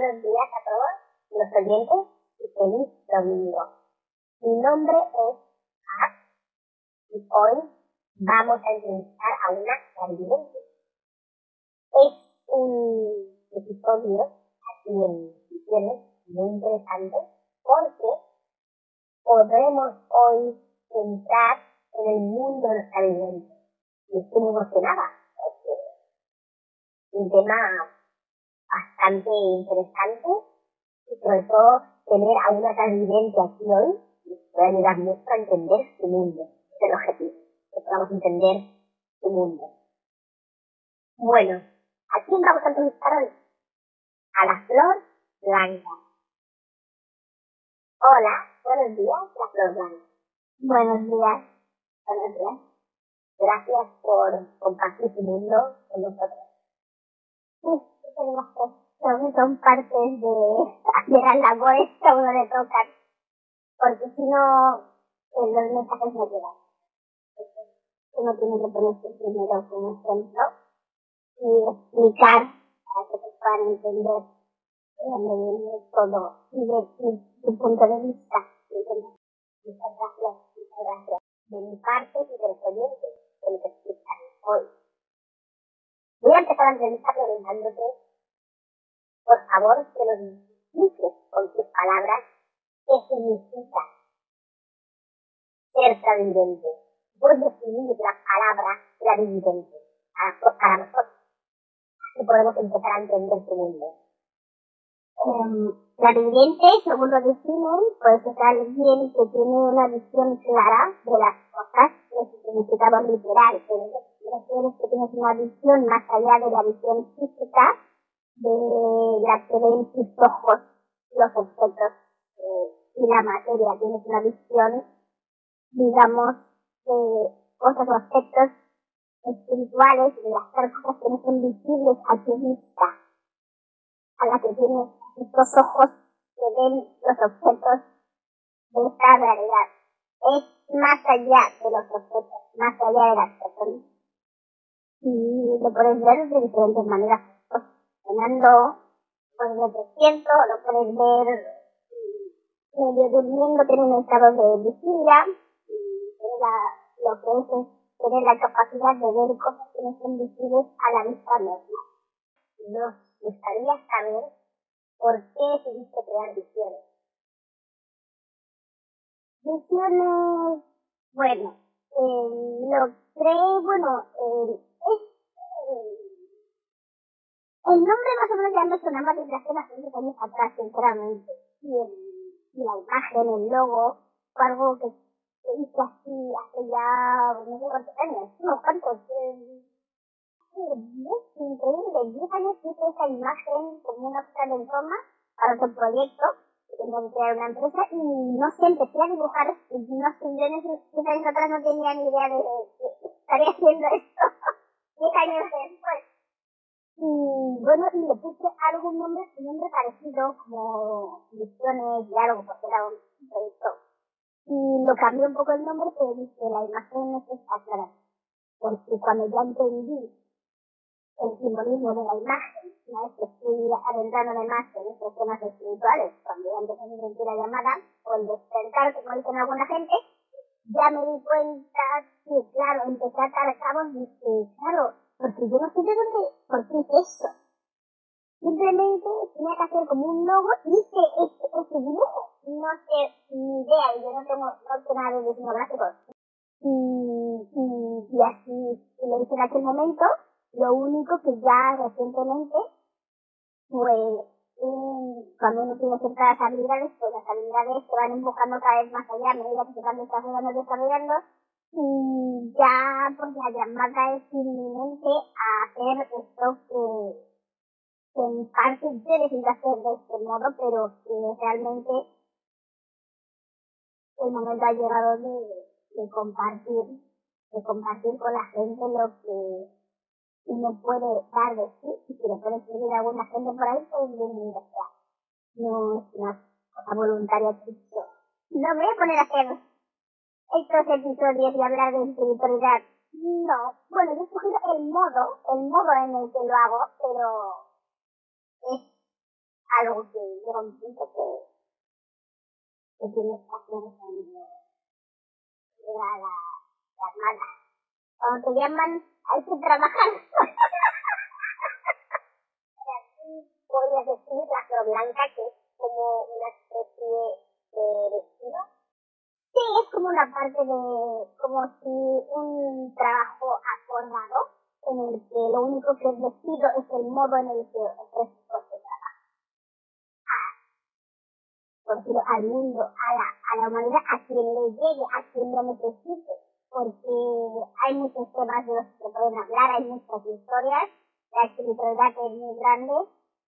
buenos días a todos los oyentes y feliz domingo. Mi nombre es Paz y hoy vamos a entrevistar a una clarividente. Es un episodio aquí en Visiones muy interesante porque podremos hoy entrar en el mundo de los clarividentes. Y estoy emocionada porque un tema bastante interesante y sobre todo tener a una clarividente aquí hoy puede ayudar mucho a entender su mundo. Es el objetivo, que podamos entender su mundo. Bueno, ¿a quién vamos a entrevistar hoy? A la flor blanca. Hola, buenos días, la flor blanca. Buenos días, buenos días. Gracias por compartir tu mundo con nosotros. Sí, son, son partes de, de las labores que uno le tocan, porque si no, los mensajes no llegan. Uno tiene que ponerse primero como ejemplo y explicar para que se puedan entender de dónde viene todo y de su punto de vista. Muchas gracias, muchas gracias. De mi parte y de los oyentes que explican hoy. Voy a empezar a entrevistar preguntándote por favor, que nos expliques con tus palabras qué significa ser clarividente. Puedes definir la palabra clarividente para, nosotros. Así podemos empezar a entender tu mundo. Um, clarividente, según lo definen, puede ser alguien que tiene una visión clara de las cosas, de su significado literal, que tienes una visión más allá de la visión física, de la que ven tus ojos los objetos eh, y la materia. Tienes una visión, digamos, de cosas o aspectos espirituales de las cosas que no son visibles a tu vista, a la que tienes estos ojos que ven los objetos de esta realidad. Es más allá de los objetos, más allá de las personas. Y lo puedes ver de diferentes maneras cenando pues de 300, lo puedes ver medio durmiendo, tener un estado de vigilia, y la, lo que tener la capacidad de ver cosas que no son visibles a la vista misma. Nos gustaría saber por qué decidiste crear visiones. Visiones, bueno, eh, lo creé, bueno, eh, el nombre más o menos ya me sonaba desde hace bastantes años atrás, sinceramente. Y, el, y la imagen, el logo, fue algo que, que hice así hace ya no sé cuántos años, unos cuantos. Eh, es increíble, 10 años hice esa imagen como una cosa de broma para otro proyecto, tenía que crear una empresa, y no sé, empecé a dibujar, no sé, yo en esos años atrás no tenía ni idea de que estaría haciendo esto. 10 años después y bueno, y le puse algún nombre, un nombre parecido, como Visiones algo, porque era un proyecto. Y lo cambié un poco el nombre, pero dije, la imagen no está clara. Porque cuando ya entendí el simbolismo de la imagen, una vez que estoy adentrándome más en estos temas espirituales, cuando ya empecé a sentir la llamada, o el despertar, como dicen alguna gente, ya me di cuenta que, claro, empecé a atar cabos y dije, claro, porque yo no sé de dónde, por qué es eso. Simplemente tenía que hacer como un logo y hice ese, ese dibujo. No sé ni idea, yo no tengo, no tengo nada de diseño gráfico. Y, y, y así lo hice en aquel momento. Lo único que ya recientemente, pues, cuando uno tiene ciertas habilidades, pues las habilidades se van empujando cada vez más allá a medida que se van desarrollando, desarrollando, ya pues la llamada es inminente a hacer esto que, que en parte yo decido hacer de este modo, pero que realmente el momento ha llegado de, de compartir, de compartir con la gente lo que uno puede dar de sí, y si le puede seguir a alguna gente por ahí, pues bienvenido sea. No es una cosa voluntaria triste. No me voy a poner a hacer estos episodios y hablar de espiritualidad. No, bueno, yo he escogido el modo, el modo en el que lo hago, pero es algo que yo un punto que, que tienes que hacer llega la, la hermana. Cuando te llaman, hay que trabajar. Así podrías decir la flor blanca, que es como una especie de vestido. Sí, es como una parte de, como si un trabajo acordado en el que lo único que es decido es el modo en el que ofreces se trabajo. Ah, por decirlo, al mundo, a la, a la humanidad, a quien le llegue, a quien lo necesite, porque hay muchos temas de los que pueden hablar, hay muchas historias, la espiritualidad es muy grande,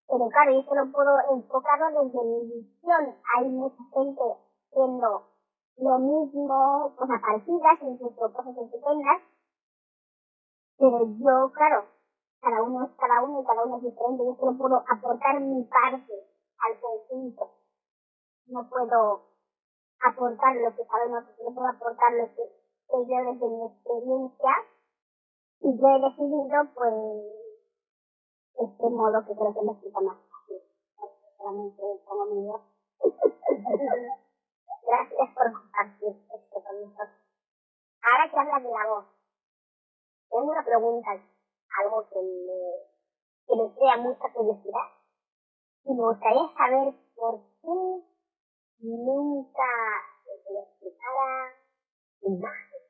pero claro, yo solo puedo enfocarlo desde mi visión. Hay mucha gente haciendo lo mismo, cosas parecidas, incluso cosas estupendas, pero yo, claro, cada uno es cada uno y cada uno es diferente. Yo solo puedo aportar mi parte al conjunto. No puedo aportar lo que sabemos, no puedo aportar lo que sé yo desde mi experiencia. Y yo he decidido, pues, este modo que creo que me explica más fácil. Solamente como mío. Gracias por compartir esto con nosotros. Ahora que hablas de la voz, tengo una pregunta, algo que me, que me crea mucha curiosidad. Y me gustaría saber por qué nunca se le explicara imagen.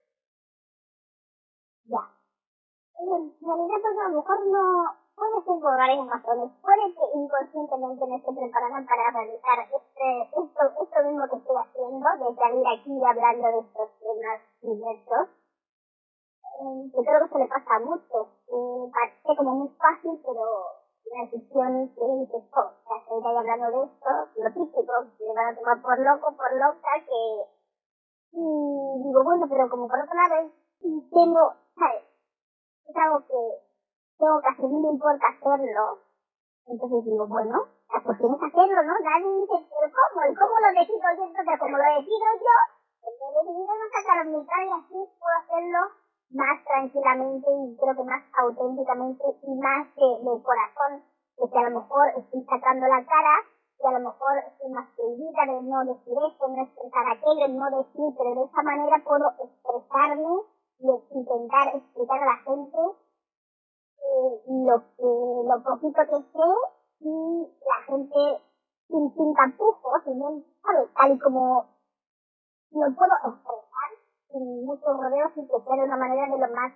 Ya. En realidad, porque a lo mejor no puede por varias razones. Puede que inconscientemente me esté preparando para realizar este, esto, esto mismo que estoy haciendo, de salir aquí hablando de estos temas diversos yo creo que se le pasa mucho. Eh, parece como muy fácil, pero la decisión que dices, oh, ya estoy ahí hablando de esto, lo típico, me van a tomar por loco, por loca, que y digo, bueno, pero como por otro lado tengo, ¿sabes? Es algo que que hacer, no importa hacerlo. Entonces digo, bueno, pues tienes que hacerlo, ¿no? Nadie dice, pero ¿cómo? ¿Y cómo lo decido yo? Entonces, como lo decido yo, pues he decidido no sacar mi cara y así puedo hacerlo más tranquilamente y creo que más auténticamente y más de, de corazón, de que a lo mejor estoy sacando la cara y a lo mejor estoy más prohibida de no decir esto, no expresar aquello, no decir, pero de esa manera puedo expresarme y intentar explicar a la gente lo que, lo poquito que sé y la gente sin, sin tapujos, sin, ¿sabes? Tal y como lo puedo expresar sin muchos rodeos y que sea de una manera de lo más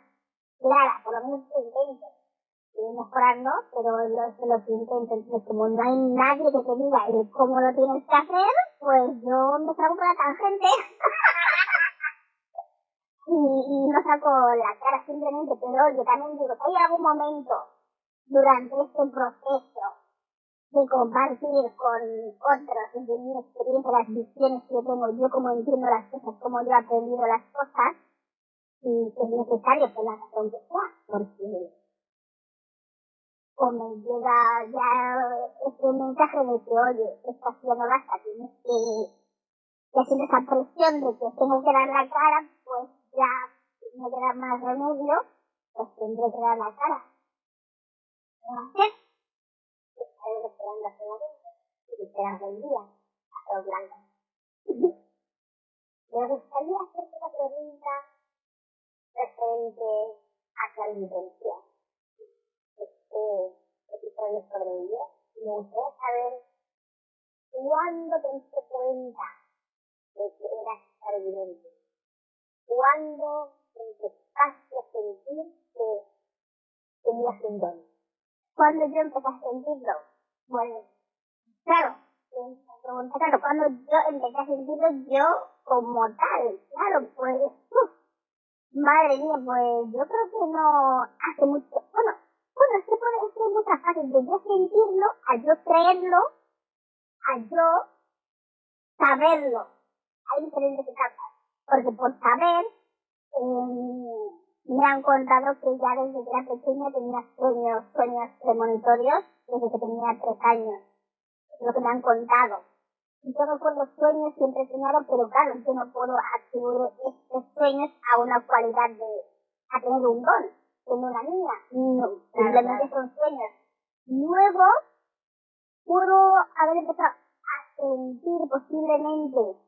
clara, por lo menos que intente. Y mejorar, ¿no? Pero lo, lo que intento. Entonces, como no hay nadie que te diga cómo lo tienes que hacer, pues yo me salgo por la tangente. y, y no saco la cara simplemente, pero yo también digo, hay algún momento durante este proceso de compartir con otros desde mi experiencia, las visiones que tengo, yo como entiendo las cosas, como yo he aprendido las cosas, y es necesario que la razón que sea, porque o me llega ya este mensaje de que, oye, esto así no basta, tienes que, que hacer esa presión de que tengo que dar la cara, pues ya me queda más remedio, pues tendré que dar la cara. ¿Qué va a esperando a que y esperando el día a los blancos. Me gustaría hacerte una pregunta referente a tu alimentación. Este episodio sobre ello. Me gustaría saber cuándo te diste cuenta de que eras clarividente. ¿Cuándo empezaste a sentir que tenías un don? ¿Cuándo yo empecé a sentirlo? Bueno, claro, claro, cuando yo empecé a sentirlo yo como tal, claro, pues, madre mía, pues yo creo que no hace mucho, bueno, bueno, es que ser muchas fases de yo sentirlo, a yo creerlo, a yo saberlo. Hay diferentes etapas. Porque por saber, eh, me han contado que ya desde que era pequeña tenía sueños, sueños premonitorios, desde que tenía tres años. Lo que me han contado. Y yo con los sueños siempre he soñado, pero claro, yo no puedo atribuir estos sueños a una cualidad de, a tener un don, como una niña. No, simplemente son sueños. Luego, puedo haber empezado a sentir posiblemente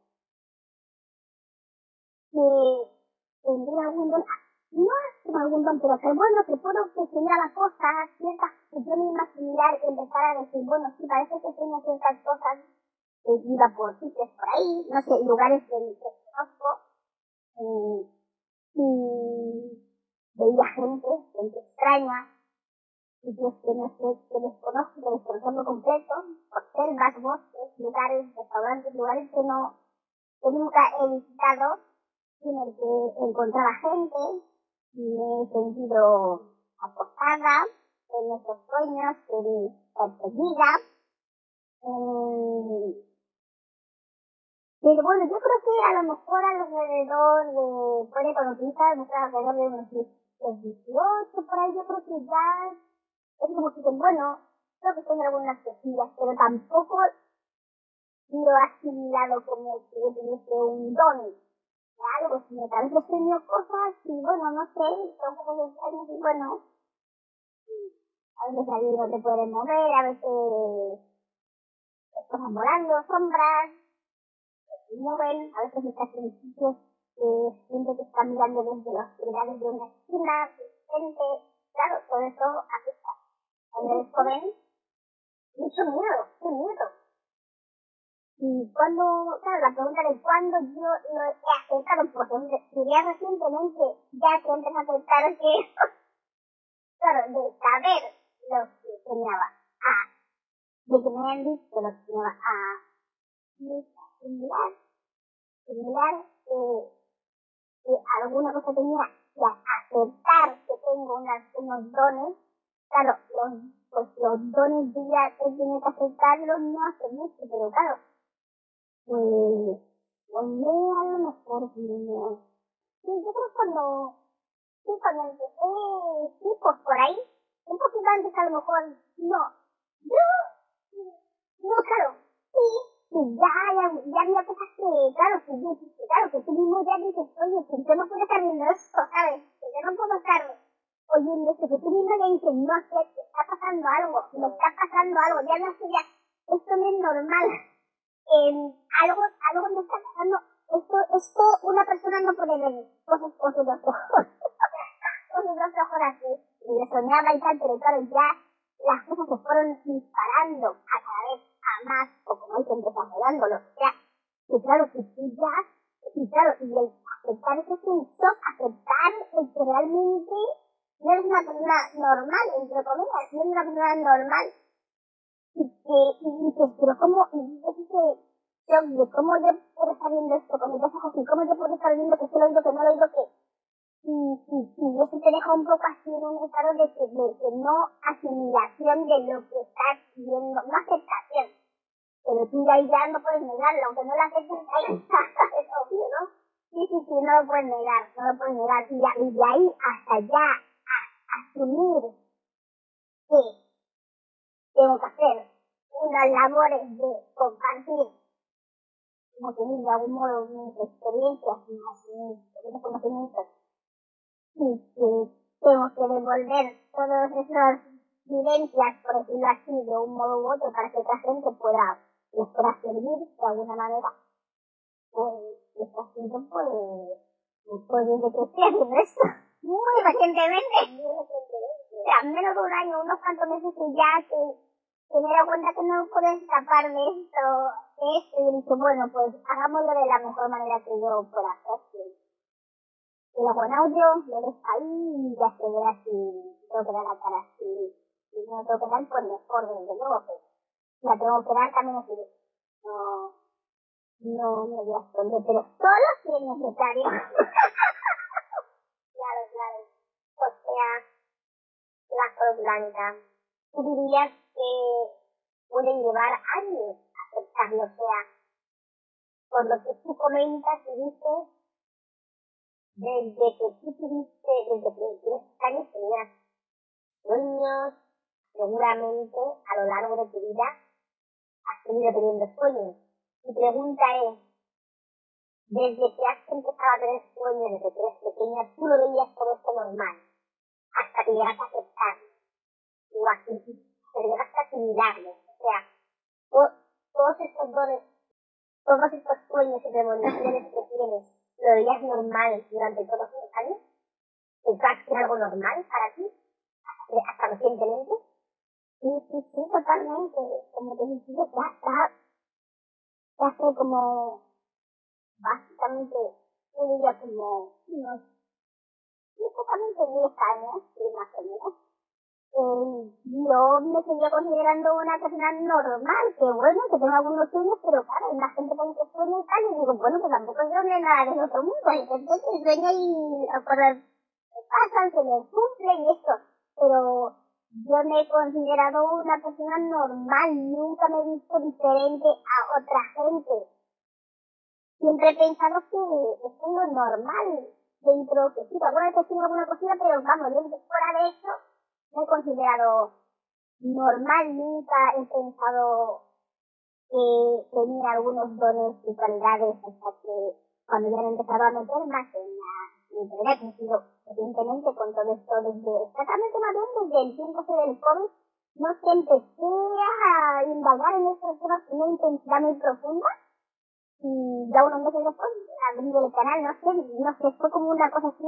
que tendría don, no algún don, pero que bueno, que puedo a las cosas, ciertas, que yo misma similar, empezar a decir, bueno, sí, parece que sueño ciertas cosas, que iba por sitios por ahí, no sé, lugares que, conozco, y, veía gente, gente extraña, sitios que no sé, que desconozco, que desconozco completo, selvas, bosques, lugares, restaurantes, lugares que no, que nunca he visitado, en el que encontraba gente, me he sentido acostada en esos sueños, perseguida. Eh, pero bueno, yo creo que a lo mejor alrededor de, puede utiliza alrededor de unos 18, por ahí yo creo que ya es como que, bueno, creo que tengo algunas cosillas, pero tampoco lo asimilado como que yo tuviese un don algo, si me parece sueño cosas y bueno, no sé, son cosas extrañas y bueno, a veces ahí no te pueden mover, a veces cosas volando, sombras, mueven, a veces estás en sitios que siempre te están mirando desde las oscuridades de una esquina, gente, claro, todo eso afecta. Cuando eres joven, mucho miedo, mucho miedo. Y cuando, claro, la pregunta de cuándo yo lo he aceptado, porque diría recientemente ya que empecé a aceptar que, claro, de saber lo que soñaba, a, de que me han dicho lo que soñaba, a, similar, similar, eh, que alguna cosa tenía que aceptar que tengo unas, unos dones, claro, los, pues los dones yo ya tenido que aceptarlos no hace mucho, pero claro, pues cuando a lo mejor sí, yo creo cuando sí cuando empecé sí pues por ahí un poquito antes a lo mejor no. Yo no claro sí sí ya ya, ya había cosas que claro que yo claro que tú mismo ya dices oye que yo no puedo estar viendo esto sabes que yo no puedo estar oyendo esto que tú mismo ya dices no sé que está pasando algo me está pasando algo ya no sé ya esto no es normal eh, algo, algo me está pasando, esto, esto una persona no puede ver cosas con sus dos ojos, con sus dos ojos así, y le soñaba y tal, pero claro, ya las cosas se fueron disparando a cada vez a más, o como hay que empezar lo o sea, y claro, que tú ya, y claro, y el aceptar ese shock, aceptar el que realmente no es una persona normal, entre comillas, no es una persona normal, que, y dices, pero cómo, y shock de cómo yo puedo estar viendo esto con mis dos ojos y cómo yo puedo estar viendo que se lo oído, que no lo oído, que, y, y, y eso te deja un poco así en un estado de, que, de, de no asimilación de lo que estás viendo, no aceptación, pero tú ya, ya no puedes negarlo, aunque no lo aceptes, ahí está, es obvio, ¿no? Sí, sí, sí, no lo puedes negar, no lo puedes negar, y, ya, y de ahí hasta ya asumir que tengo que hacer unas labores de compartir, como que de algún modo, mis experiencias, mis conocimientos, y que tengo que devolver todas esas vivencias, por decirlo así, de un modo u otro, para que otra gente pueda, les pueda servir de alguna manera, pues pues, pues desde que estoy haciendo esto, muy recientemente, muy recientemente, a menos de un año, unos cuantos meses y ya que que me dado cuenta que no puedo escapar de esto, de esto, y he bueno, pues hagámoslo de la mejor manera que yo pueda hacer. Y lo buen audio, lo dejo ahí y ya se verá si tengo que dar la cara. Si, si no tengo que dar, pues mejor, desde luego, pues la tengo que dar también así. No, no me voy a esconder, pero solo si es necesario. claro, claro. O sea, las flor blanca, tú dirías que pueden llevar años aceptarlo, o sea, por lo que tú comentas y dices, desde que tú tuviste, desde que tienes años tenías sueños, seguramente a lo largo de tu vida has tenido teniendo sueños. Mi pregunta es, desde que has empezado a tener sueños, desde que eres pequeña, tú lo veías todo esto normal, hasta que llegas a aceptar, a, que llegas a asimilarlo. O sea, todos estos dones, todos estos sueños y premoniciones que tienes, lo veías normal durante todos estos años. ¿Pensabas que era algo normal para ti? Hasta recientemente. Sí, sí, sí, totalmente. Como te dije, ya, ya hace como, básicamente, yo diría como unos, exactamente 10 años, más o menos eh, yo me seguía considerando una persona normal, que bueno, que tengo algunos sueños, pero claro, la gente con que sueña y tal, y digo, bueno, pues tampoco yo no nada del otro mundo, hay gente que sueña y cosas pasan, se les cumple y esto, pero yo me he considerado una persona normal, nunca me he visto diferente a otra gente. Siempre he pensado que es lo normal dentro, que sí, alguna vez tengo alguna cosita, pero vamos, dentro, fuera de eso, me he considerado normal, nunca he pensado que tenía algunos dones y cualidades hasta que cuando ya he empezado a meter más en la internet, he sido recientemente con todo esto desde exactamente más bien desde el tiempo del COVID, no sé, empecé a indagar en estos temas con una intensidad muy profunda y ya unos meses después abrí el canal, no sé, no sé, fue como una cosa así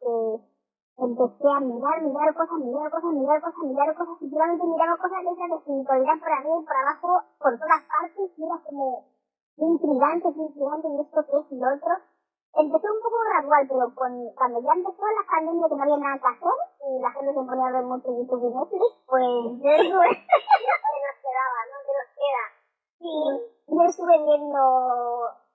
que empecé a mirar, mirar cosas, mirar cosas, mirar cosas, mirar cosas, y solamente miraba cosas de esas de espiritualidad por arriba y por abajo, por todas partes, y era como intrigante, intrigante, y esto que es y lo otro. Empecé un poco gradual, pero con, cuando ya empezó la pandemia que no había nada que hacer, y la gente se ponía a ver mucho YouTube y Netflix, pues yo estuve, que nos quedaba, ¿no? Que nos queda. Sí, yo estuve viendo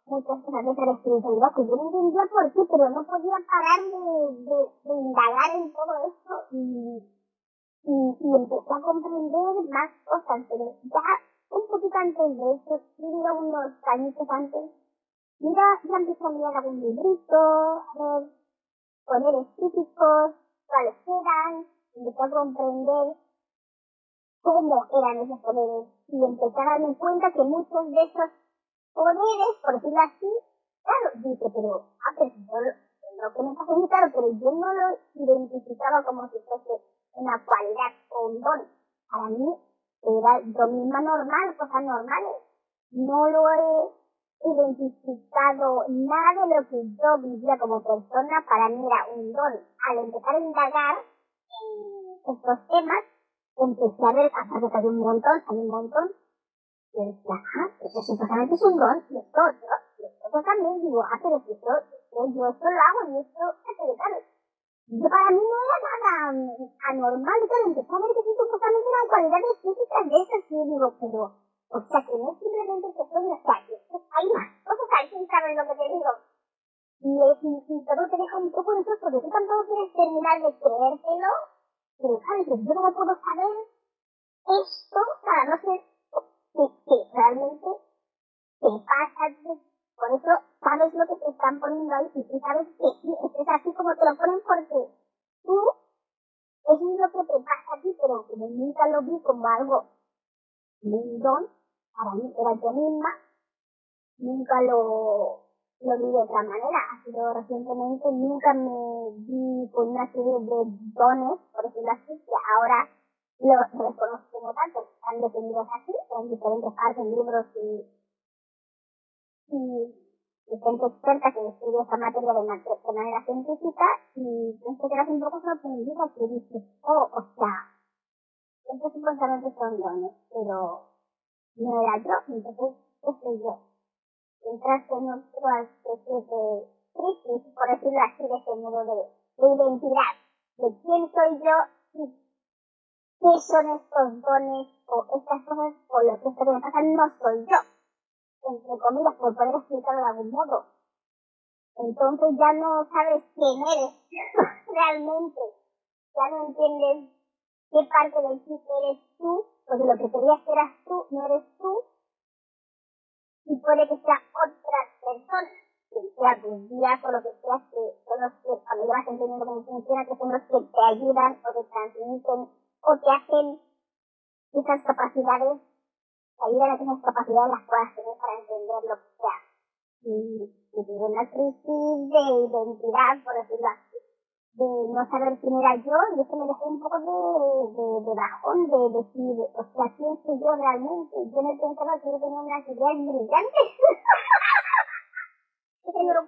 muchas cosas de esa espiritualidad que yo no entendía por qué, pero no podía parar de, de, de indagar en todo esto y, y, y, empecé a comprender más cosas, pero ya un poquito antes de eso, diría unos añitos antes, mira, ya empecé a mirar algún librito, a ver poderes típicos, cuáles eran, empecé a comprender cómo eran esos poderes y empecé a darme cuenta que muchos de esos poderes, por decirlo así, claro, dice, pero, ah, pero yo, lo que me pasa muy claro, pero yo no lo identificaba como si fuese una cualidad o un don. Para mí era yo misma normal, cosas normales. No lo he identificado nada de lo que yo vivía como persona, para mí era un don. Al empezar a indagar estos temas, empecé a ver, aparte que hay un montón, hay un montón, y decía, ah, eso es un don, y esto otro, y esto también, digo, ah, pero si esto, yo esto lo hago, y esto, pero claro, yo para mí no era nada anormal, y claro, empecé a ver que sí, supuestamente eran cualidades físicas de esas, y digo, pero, o sea, que no es simplemente que o sea, que hay más cosas ahí, ¿sabes lo que te digo? Y, y, y todo te deja un poco de eso, porque tú tampoco quieres terminar de creértelo, pero sabes, yo no puedo saber esto, para no ser que, realmente te pasa, por eso sabes lo que te están poniendo ahí y tú sabes que es así como te lo ponen porque tú, eso es lo que te pasa a ti, pero como nunca lo vi como algo un don, para mí era yo misma, nunca lo, lo vi de otra manera. Sido recientemente, nunca me vi con una serie de dones, por decirlo así, que ahora los reconozco como tanto, están definidos así, en diferentes partes, libros y, y, gente experta que estudia esta materia de, de manera científica y pienso que eras un poco sorprendida que dices, oh, o sea, siempre supuestamente son dones, pero no era yo, entonces, ¿qué soy yo? Entras en otra especie de crisis, por decirlo así, de ese modo de, de identidad, de quién soy yo y qué son estos dones o estas cosas o lo que esto que me pasa no soy yo, entre comillas, por poder explicarlo de algún modo. Entonces ya no sabes quién eres realmente, ya no entiendes qué parte de ti eres tú, porque lo que querías que eras tú no eres tú, y puede que sea otra persona, que sea tus días o lo que sea, que son los que, cuando vas entendiendo cómo funciona, que son los que te ayudan o te transmiten o te hacen esas capacidades, te ayudan a tener esas capacidades las puedas tener para entender lo que sea. Y, y una crisis de identidad, por decirlo así de no saber quién era yo y eso me dejó un poco de, de, de bajón de decir, o sea, quién soy yo realmente. Yo no pensaba que yo tenía unas ideas brillantes. Pero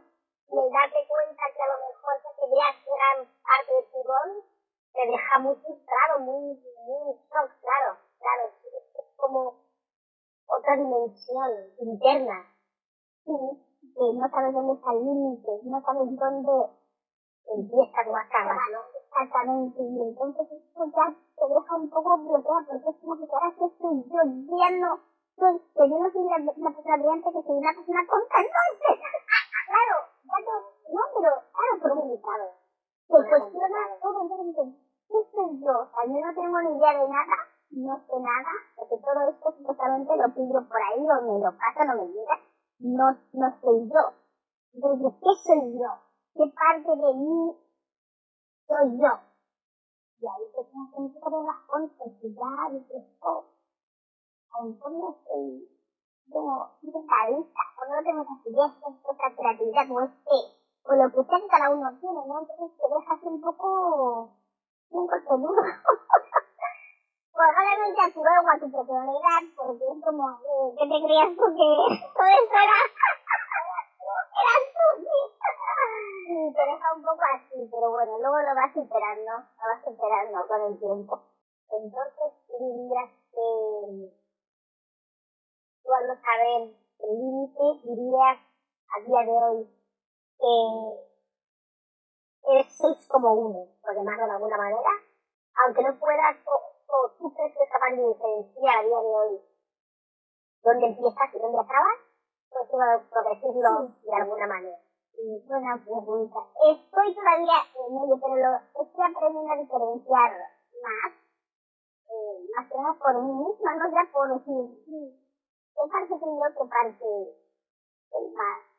me date cuenta que a lo mejor que ideas eran parte de tu te deja muy frustrado, muy, muy shock, claro, claro, es como otra dimensión interna. Sí, que no sabes dónde está el límite, no sabes dónde empieza a acaba, ¿no? Exactamente, y entonces esto ya te deja un poco bloqueado, porque es como que ahora que estoy yo, ya no, soy, que yo no soy una, persona brillante, que soy una persona tonta, entonces, claro, ya no, no, pero claro, profundizado, se cuestiona todo, entonces ¿qué soy yo? O sea, yo no tengo ni idea de nada, no sé nada, porque todo esto supuestamente lo pillo por ahí, o me lo pasan o me llega, no, no soy yo. Entonces, ¿qué soy yo? qué parte de mí soy yo. Y ahí te tienes que empezar a las contas y oh, a lo mejor no estoy como detalista, o no tengo esa ideas, esa creatividad, o este, o lo que sea que cada uno tiene, ¿no? Entonces te dejas un poco, un poco duro. Probablemente a tu ego, a tu personalidad, porque es como, eh, ¿qué te creías tú que todo esto era? eras tú, y te deja un poco así, pero bueno, luego lo vas superando, lo vas superando con el tiempo. Entonces, dirías que cuando saber el límite, dirías a día de hoy seis como uno, por llamarlo de alguna manera, aunque no puedas, o, o tú crees que es capaz de diferenciar a día de hoy dónde empiezas y dónde acabas, pues por decirlo de alguna manera buena pregunta. Estoy todavía en ello, pero lo estoy aprendiendo a diferenciar más. Eh, más que nada por mí misma, no ya por decir, qué parte soy yo, qué parte el más.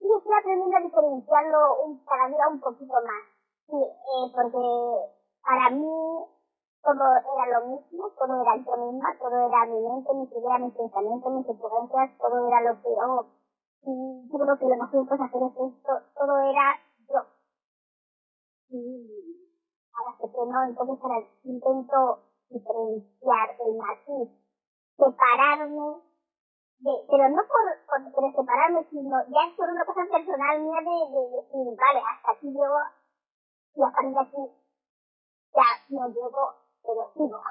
Y estoy aprendiendo a diferenciarlo un, cada día un poquito más. Sí, eh, porque para mí todo era lo mismo, todo era yo misma, todo era mi mente, mis ideas, mis pensamientos, mis experiencias, todo era lo que yo y yo creo que lo más que hacer es esto, todo era yo. Y ahora que no, entonces ahora intento diferenciar el matiz, separarme de, pero no por, por, separarme, sino ya es por una cosa personal mía de, decir, vale, hasta aquí llego y a partir de aquí ya no llego, pero sigo.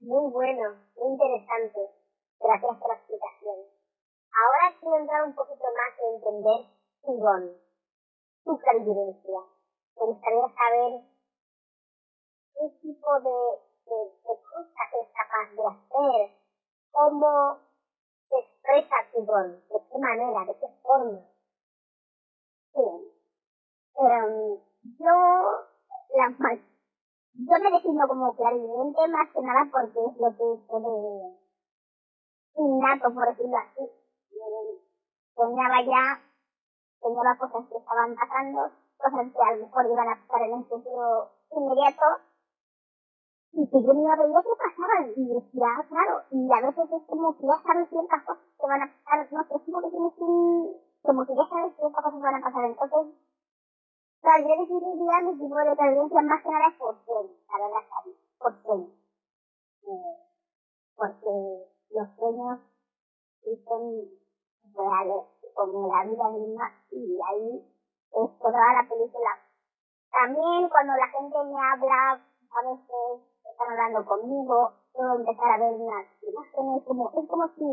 muy bueno, muy interesante. Gracias por la explicación. Ahora quiero entrar un poquito más en entender tu don, tu clarividencia. Me gustaría saber qué tipo de, de, de cosas eres capaz de hacer, cómo se expresa tu don, de qué manera, de qué forma. Bien. Um, yo, la, yo me defino como clarividente más que nada porque es lo que puede innato, por decirlo así. Soñaba ya, soñaba cosas que estaban pasando, cosas que a lo mejor iban a pasar en un futuro inmediato, y que yo me veía que pasaban, y ah, claro, y a veces es como que ya sabes ciertas cosas que van a pasar, no sé, es como que tienes un, como que ya sabes ciertas cosas van a pasar, entonces, claro, yo definiría mi tipo de tendencia más que nada por sueño, la verdad, por sueño. Eh, porque los sueños son reales, como la vida misma, y ahí es toda la película. También cuando la gente me habla, a veces están hablando conmigo, puedo empezar a ver unas imágenes, como, es como si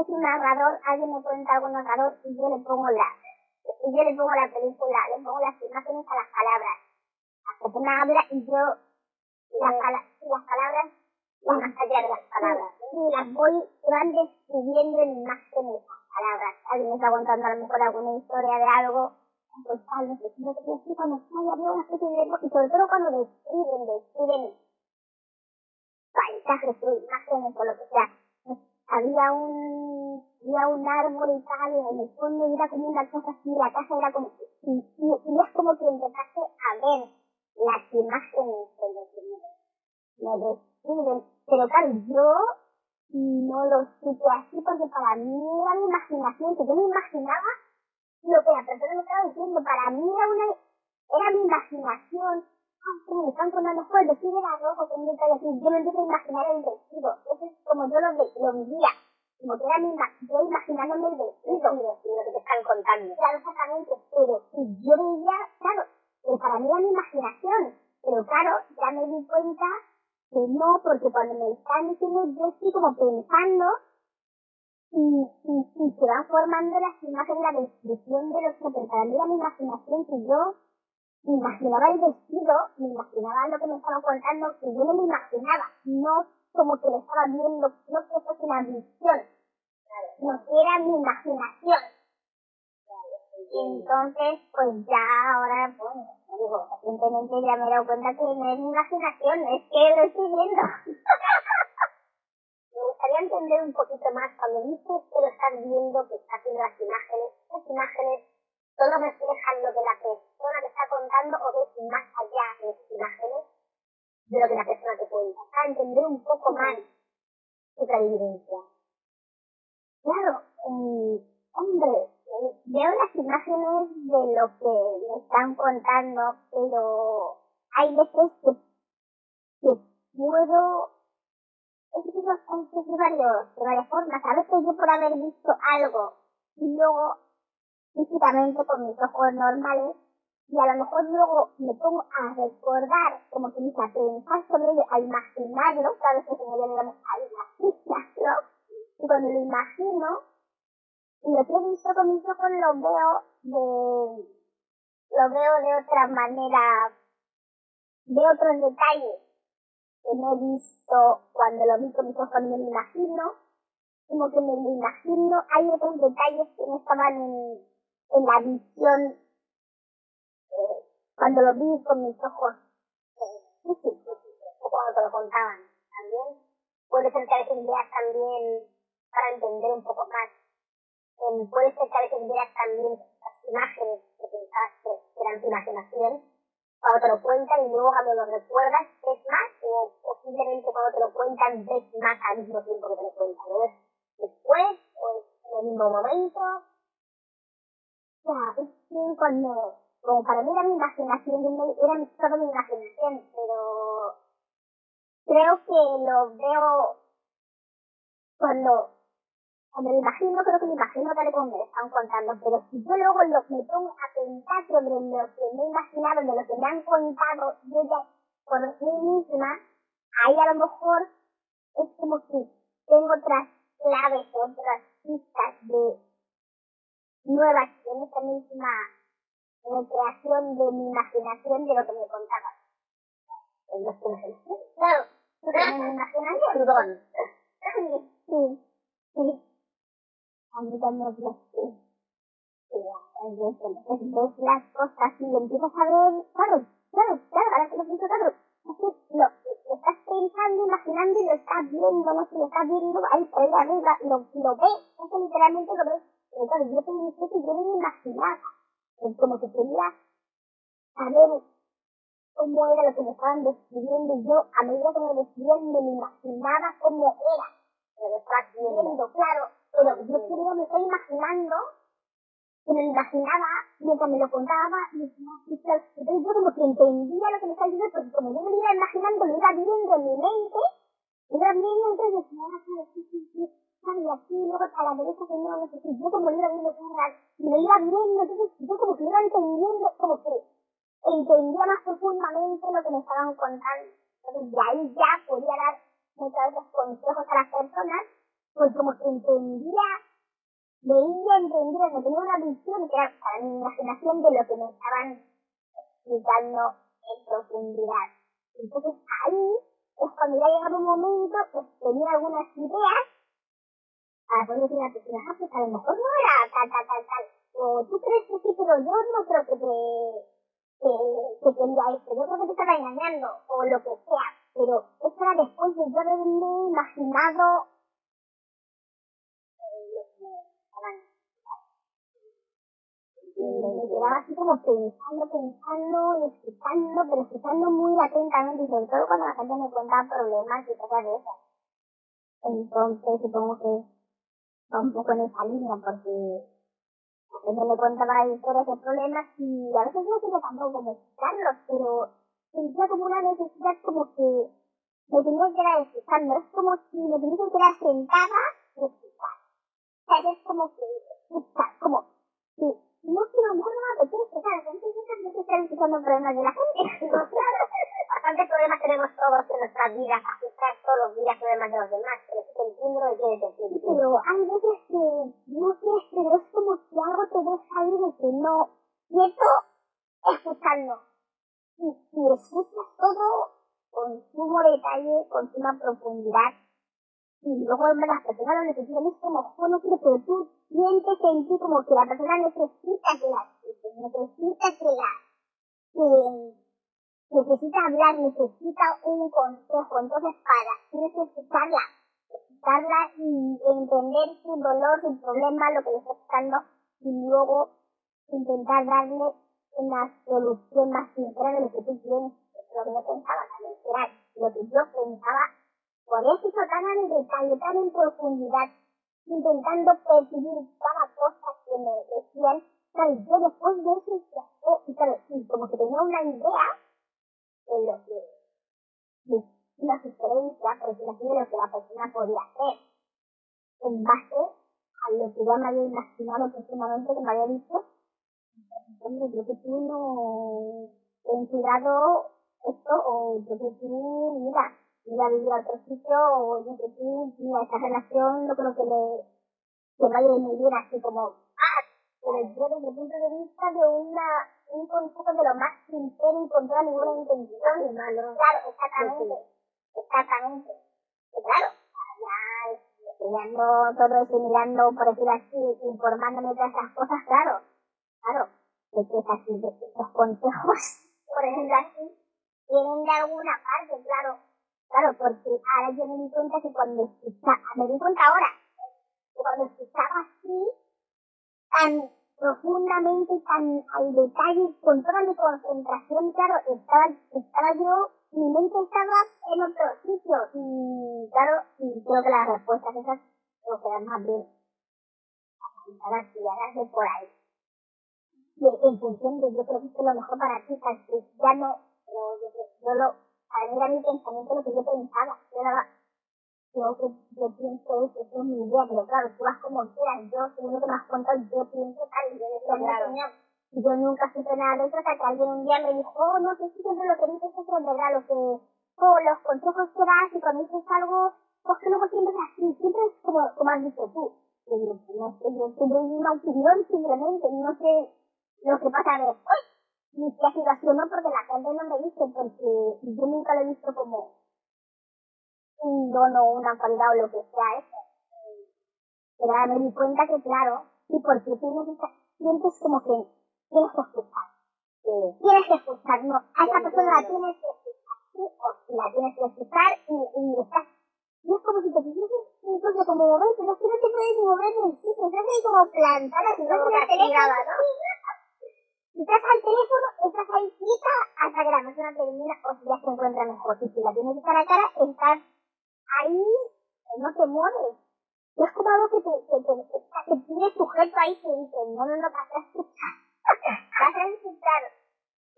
es un narrador, alguien me cuenta algo narrador y yo le pongo la, y yo le pongo la película, le pongo las imágenes a las palabras. Que me habla y yo las, las palabras más allá de las palabras. Y las voy, van describiendo en imágenes las palabras. Alguien está contando a lo mejor alguna historia de algo pues tal, no sé qué, cuando había una especie de, y sobre todo cuando describen, describen paisajes o imágenes o lo que sea, había un, había un árbol y tal, y en el fondo era como una cosa así, la casa era como, y, y, y es como que empezase a ver las imágenes de los que me describen, pero claro, yo no lo supe así porque para mí era mi imaginación, que yo me imaginaba lo que la persona me estaba diciendo, para mí era una, era mi imaginación. Ay, como me están contando, joder, el vestido era rojo, un detalle así, yo me empiezo a imaginar el vestido, eso es como yo lo, lo vivía, como que era mi, yo imaginándome el vestido, y lo que te están contando. Claro, exactamente, pero yo veía, claro, que para mí era mi imaginación, pero claro, ya me di cuenta que no, porque cuando me están diciendo, yo estoy como pensando y, y, y se van formando las imágenes, la descripción de los que para mí era mi imaginación que yo me imaginaba el vestido, me imaginaba lo que me estaban contando, que yo no me imaginaba, no como que lo estaba viendo, no que fuese una visión, no que era mi imaginación. Entonces, pues ya ahora, pues, digo, recientemente ya me he dado cuenta que no es mi imaginación, es que lo estoy viendo. me gustaría entender un poquito más cuando dices que lo estás viendo, que estás viendo las imágenes, las imágenes solo reflejan lo que la persona te está contando o ves más allá de las imágenes de lo que la persona te cuenta, para entender un poco más su vivencia. Claro, eh, hombre, veo las imágenes de lo que me están contando, pero hay veces que, que puedo es de, varios, de varias formas. A veces yo por haber visto algo y luego físicamente con mis ojos normales y a lo mejor luego me pongo a recordar, como que dice, a pensar sobre ello, a imaginarlo, cada vez que se me viene a imaginarlo, y cuando lo imagino, y lo que he visto con mis ojos lo veo de, lo veo de otra manera, de otros detalles que no he visto cuando lo vi con mis ojos, me lo imagino, como que me lo imagino, hay otros detalles que no estaban en, en la visión eh, cuando lo vi con mis ojos eh, o cuando te lo contaban también. Puede ser que a veces veas también, para entender un poco más, eh, puede ser que a veces veas también las imágenes que pensaste que eran tu imaginación, cuando te lo cuentan y luego cuando lo recuerdas ves más o, o cuando te lo cuentan ves más al mismo tiempo que te lo cuentan. ¿Lo ves después o en el mismo momento? Sea, es que cuando, como para mí era mi imaginación, era toda mi imaginación, pero creo que lo veo cuando cuando me imagino, creo que me imagino tal como me lo están contando, pero si yo luego lo, me pongo a pensar sobre lo que me he imaginado, de lo que me han contado yo ya por mí misma, ahí a lo mejor es como si tengo otras claves, otras pistas de nuevas en esta misma recreación de mi imaginación de lo que me contaba. Claro, mi imaginación. Sí, sí. A mí también me ves las cosas y empiezas a ver, claro, claro, claro, ahora que lo pienso, claro, así lo, lo estás pensando, imaginando y lo estás viendo, no sé, lo estás viendo ahí por ahí arriba, lo, lo ves, eso literalmente lo ves, claro, yo pensé que yo me imaginaba, como que quería saber cómo era lo que me estaban describiendo. Y yo, a medida que me describían, me imaginaba cómo era, pero estás viendo, claro, pero yo quería, me estoy imaginando, que me imaginaba mientras me lo contaba, y, entonces yo como que entendía lo que me estaba diciendo, porque como yo me iba imaginando, lo iba viendo en mi mente, lo iba viendo, entonces decía, ah, sí, sí, sí, y así, luego a la derecha que no, sé qué, yo como iba viendo, y lo iba viendo, entonces yo como que iba entendiendo, como que entendía más profundamente lo que me estaban contando. Entonces, de ahí ya podía dar muchas veces consejos a las personas pues como que entendía, veía, entendía, que tenía una visión que era para mi imaginación de lo que me estaban explicando en profundidad. Entonces ahí es cuando ya llegaba un momento, pues tenía algunas ideas, a la persona, ah, pues a lo mejor no era tal, tal, tal, tal, o tú crees que sí, pero yo no creo que te, que, que quería esto, yo creo que te estaba engañando, o lo que sea, pero eso era después de yo haberme imaginado lo que y me quedaba así como pensando, pensando y escuchando, pero escuchando muy atentamente, y sobre todo cuando la gente me cuenta problemas y cosas de esas. Entonces supongo que va un poco en esa línea, porque la gente me contaba historias de problemas y a veces no quería tampoco como escucharlos, pero sentía como una necesidad como que me tenía que quedar escuchando. Es como si me tenía que quedar sentada y escuchar. O sea, es como que escuchar, como que no quiero, mejor no me apetece, claro, entonces no se están escuchando problemas de la gente. Bastantes problemas tenemos todos en nuestras vidas, escuchar todos los días problemas de los demás, pero sí que entiendo lo que quieres decir. Pero hay veces que no quieres, pero es como si algo te deja ir de que no, quieto, escuchando. Y si escuchas todo con sumo detalle, con suma profundidad, y luego las personas lo necesitan, es como, no quiero, pero tú sientes en ti como que la persona necesita que la necesita que la, que necesita hablar, necesita un consejo, entonces para, escucharla, escucharla y entender su dolor, su problema, lo que le está pasando, y luego intentar darle una solución más sincera de lo que tú tienes, lo que yo pensaba lo que yo pensaba por eso tan en detalle, tan en profundidad, intentando percibir cada cosa que me decían. Claro, yo después de eso, y claro, como que tenía una idea de lo que, de una sugerencia, por decirlo así, de lo que la persona podía hacer, en base a lo que ya me había imaginado profundamente, que me había dicho, hombre, creo que tú no ten cuidado esto, o yo creo que tú, mira, ir a vivir a otro sitio o yo que tú, mira, esa relación no creo que le que vaya muy bien así como, ah, pero yo desde el punto de vista de una, un consejo de lo más sincero y con toda ninguna intención. Malo. Claro, exactamente, exactamente. Y claro, ya estudiando todo eso mirando, por decir así, informándome de esas cosas, claro, claro, de que es así, de los consejos, por decirlo así, vienen de alguna parte, claro, Claro, porque ahora yo me di cuenta que cuando escuchaba, me di cuenta ahora, que cuando escuchaba así, tan profundamente, tan al detalle, con toda mi concentración, claro, estaba, estaba yo, mi mente estaba en otro sitio, y claro, y creo que las respuestas esas creo que eran más bien las de por ahí. Y en función de yo creo que es lo mejor para ti, ya no, pero yo, yo lo a ver, era mi pensamiento lo que yo pensaba. Yo daba, yo que yo pienso eso, eso es mi idea, pero claro, tú vas como quieras, yo según lo que me has contado, yo pienso tal, y yo decía, claro. y yo nunca supe nada de eso hasta que alguien un día me dijo, oh, no si siempre lo que dices es verdad, lo que, oh, los consejos que das y cuando dices algo, pues que luego siempre es así, siempre es como, como has dicho tú. Yo digo, no sé, yo siempre una opinión simplemente, no sé lo que pasa de, ¡ay! mi situación no porque la gente no me dice, porque yo nunca lo he visto como un don o una cualidad o lo que sea eso. Pero ahora me di cuenta que claro, y porque tú sientes como que tienes que escuchar. Tienes que escuchar, no, a esa persona la tienes que escuchar, sí o sí, la tienes que escuchar y, y estás y es como si te quisieras incluso como mover, pero es que no te puedes ni mover ni sitio, estás ahí como plantada, si no te teléfono, ¿no? estás al teléfono, estás ahí quieta hasta que la persona termina o si ya se encuentra mejor. Y si la tienes cara a cara, estás ahí, no te mueves. Es como algo que te, que te, que te tiene sujeto ahí que dice, no, no, no, vas a escuchar. vas a escuchar.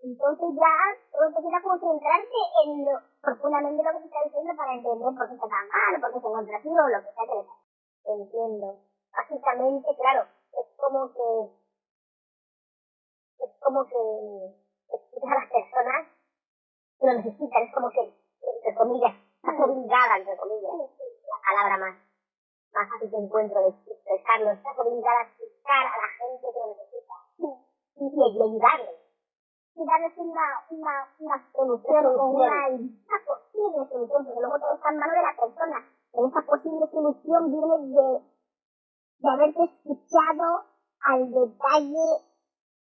Entonces ya todo te queda como centrarte en lo profundamente lo que te está diciendo para entender por qué está tan mal, por qué se encuentra así o lo que sea que le. Entiendo. Básicamente, claro, es como que es como que escuchas a las personas que lo necesitan, es como que, entre comillas, obligada, entre comillas, la palabra más, más fácil que encuentro de expresarlo, estás obligada a escuchar a la gente que lo necesita y, y ayudarles. Y darles una, una, una solución una, una posible solución, porque luego todo está en manos de la persona. Pero esa posible solución viene de, de haberte escuchado al detalle,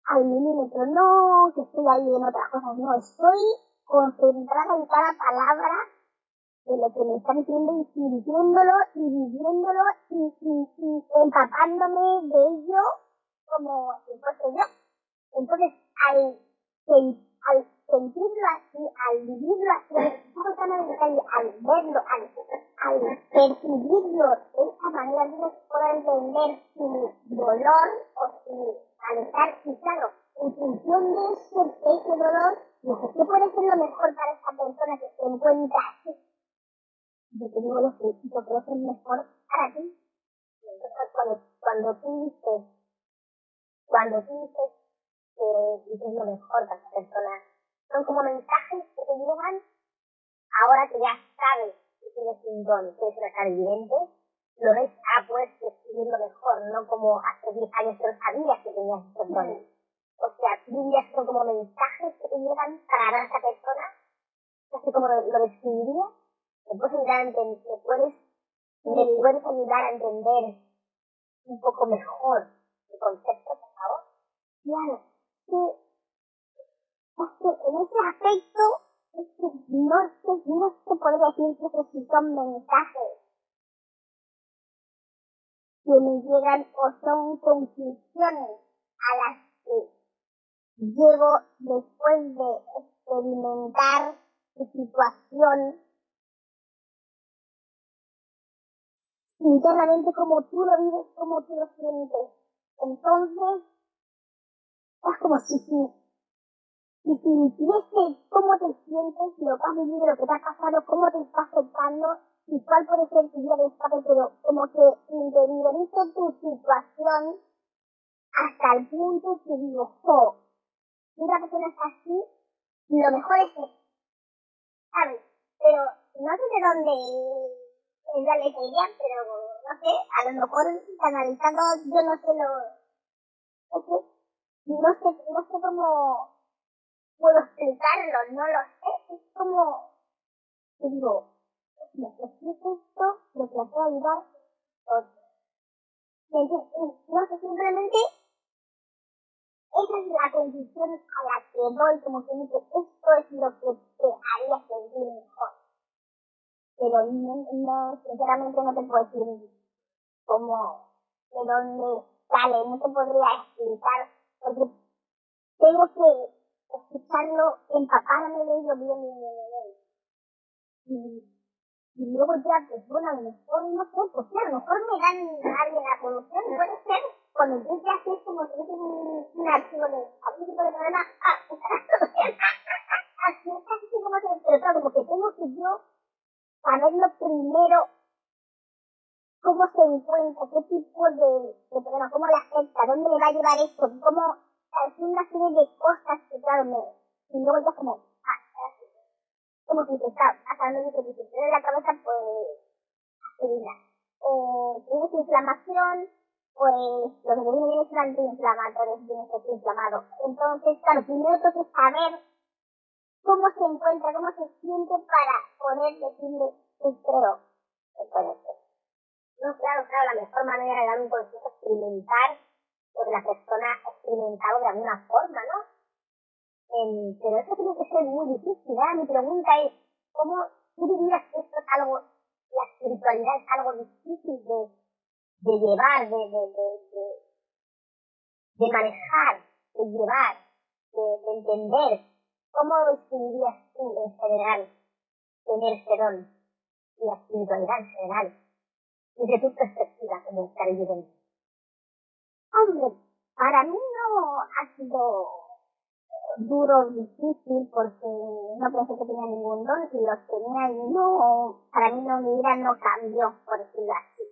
al milímetro. No que estoy ahí en otras cosas, no, estoy concentrada en cada palabra de lo que me está diciendo y sintiéndolo y viviéndolo y, empapándome de ello como si fuese yo. Entonces, al, al sentirlo así, al vivirlo así, al verlo, al, al percibirlo de esa manera, no puedo entender su dolor o su malestar, y claro, en función de ese, ese dolor, ¿qué puede ser lo mejor para esa persona que se encuentra así? Yo te digo lo que yo creo que es mejor para ti. Entonces, cuando, cuando tú dices, cuando tú dices que dices lo mejor para esa persona, son como mensajes que te llegan ahora que ya sabes que tienes un don, que es una evidente, lo ves, ah, puedes escribirlo mejor, no como hace 10 años que no sabías que tenías estos dones. O sea, dirías son como mensajes que te llegan para dar a esa persona, así como lo, lo describirías, me puedes ayudar a entender, me puedes, me puedes ayudar a entender un poco mejor el concepto, por favor. Claro, sí porque en ese aspecto es que no se, no se podría decir que si son mensajes que me llegan o son conclusiones a las que llego después de experimentar su situación internamente como tú lo vives, como tú lo sientes. Entonces, es como si, si si viese cómo te sientes, lo que has vivido, lo que te ha pasado, cómo te está afectando y cuál puede ser tu vida de pero como que interiorizo tu situación hasta el punto que digo, jo, si una persona está así, lo mejor es. ¿Sabes? Pero no sé de dónde es la letería, pero no sé, a lo mejor analizando, yo no sé lo... Es que no sé, no sé cómo puedo explicarlo, no lo sé, es como, digo, que explico esto, lo que puedo ayudar, Entonces, no sé, simplemente, esa es la conclusión a la que voy, como que dice, esto es lo que te haría sentir mejor. Pero no, sinceramente no te puedo decir cómo, de dónde sale, no te podría explicar, porque tengo que escucharlo, empaparme de ello bien, bien, bien, bien. Y, y luego ya, pues bueno, a lo mejor, no sé, pues sí, a lo mejor me dan alguien la solución, puede ser, cuando yo ya sé como si es un, un archivo de tipo de problema, ah, así es casi como se pero claro, como que tengo que yo saberlo primero cómo se encuentra, qué tipo de, problema, cómo le afecta, dónde le va a llevar esto, cómo es una serie de cosas que, claro, me, y luego ya como, ah, como te está pasando y que te en la cabeza, pues, aspirina. O tienes inflamación, pues, lo que viene bien es un antiinflamatorio, tienes que inflamado. Entonces, claro, primero tengo que saber cómo se encuentra, cómo se siente para poder decirle, sí creo que. No, claro, claro, la mejor manera de dar un consejo es experimentar porque la persona ha experimentado de alguna forma, ¿no? Eh, pero eso tiene que ser muy difícil. ¿eh? Mi pregunta es, ¿cómo tú dirías que esto es algo, la espiritualidad es algo difícil de, de llevar, de, de, de, de, manejar, de llevar, de entender? ¿Cómo describirías tú en general tener don y la espiritualidad en general desde tu perspectiva como clarividente? Hombre, para mí no ha sido duro, difícil, porque no pensé que tenía ningún don, si los tenía y no, para mí no, mi vida no cambió, por decirlo así.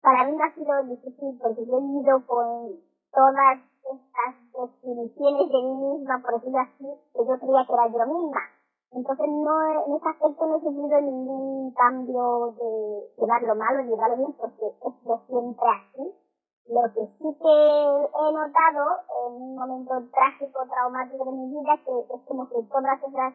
Para mí no ha sido difícil porque yo he ido con todas estas definiciones de mí misma, por decirlo así, que yo creía que era yo misma. Entonces no, en ese aspecto no he sentido ningún cambio de llevarlo mal o llevarlo bien porque es siempre así. Lo que sí que he notado en un momento trágico, traumático de mi vida, que es como que todas esas,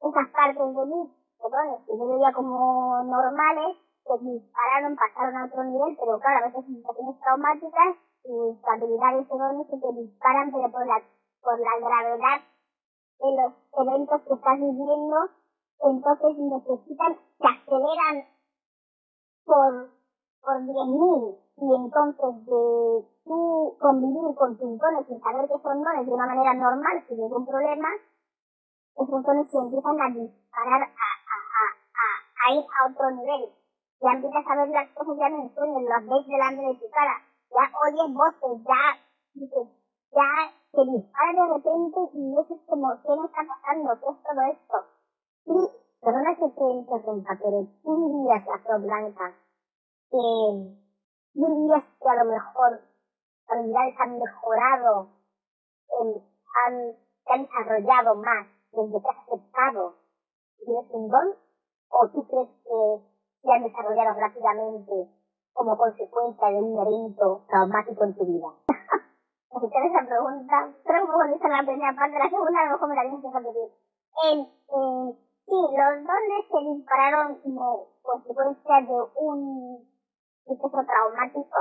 esas partes de mí, perdón, que yo veía como normales, se dispararon, pasaron a otro nivel, pero claro, a veces en situaciones traumáticas y dones se te disparan, pero por la, por la gravedad de los eventos que estás viviendo, entonces necesitan, se aceleran por, por 10.000 y entonces de tú convivir con tus dones sin saber que son dones de una manera normal, sin ningún problema, esos dones se empiezan a disparar a, a, a, a, a ir a otro nivel. Ya empiezas a ver las cosas ya en el sueño, las ves delante de tu cara, ya oyes voces, ya dices, ya se dispara de repente y eso es como, ¿qué me está pasando? ¿Qué es todo esto? Y, perdona que te interrumpa, pero tú dirías, la flor blanca, que dirías que a lo mejor habilidades han mejorado, han, se han desarrollado más desde que has aceptado que tienes un don? ¿O tú crees que se han desarrollado rápidamente como consecuencia de un evento traumático en tu vida? Escuchar esa pregunta, creo que cuando la primera parte, la segunda a lo mejor me la tienes que repetir. En, en, sí, los dones se dispararon como consecuencia de un suceso traumático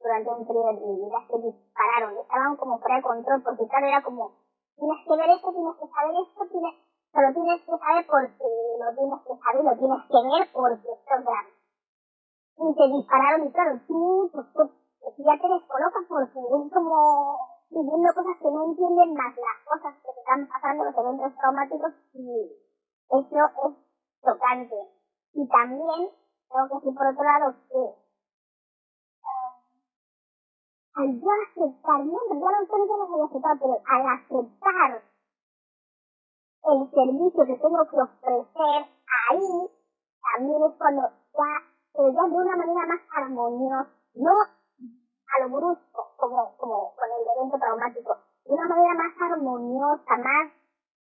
durante un periodo de mi vida se dispararon, estaban como fuera de control, porque claro, era como, tienes que ver esto, tienes que saber esto, tienes, pero tienes que saber porque lo tienes que saber, lo tienes que ver porque esto es. Y se dispararon y claro, tú, pues, pues, pues ya te descolocas porque es como viviendo cosas que no entienden más las cosas que te están pasando, los eventos traumáticos y eso es tocante. Y también tengo que decir por otro lado que al yo aceptar, no, ya no estoy no voy a aceptar, pero al aceptar el servicio que tengo que ofrecer ahí, también es cuando ya, pero ya de una manera más armoniosa, no a lo brusco, como, como con el evento traumático, de una manera más armoniosa, más,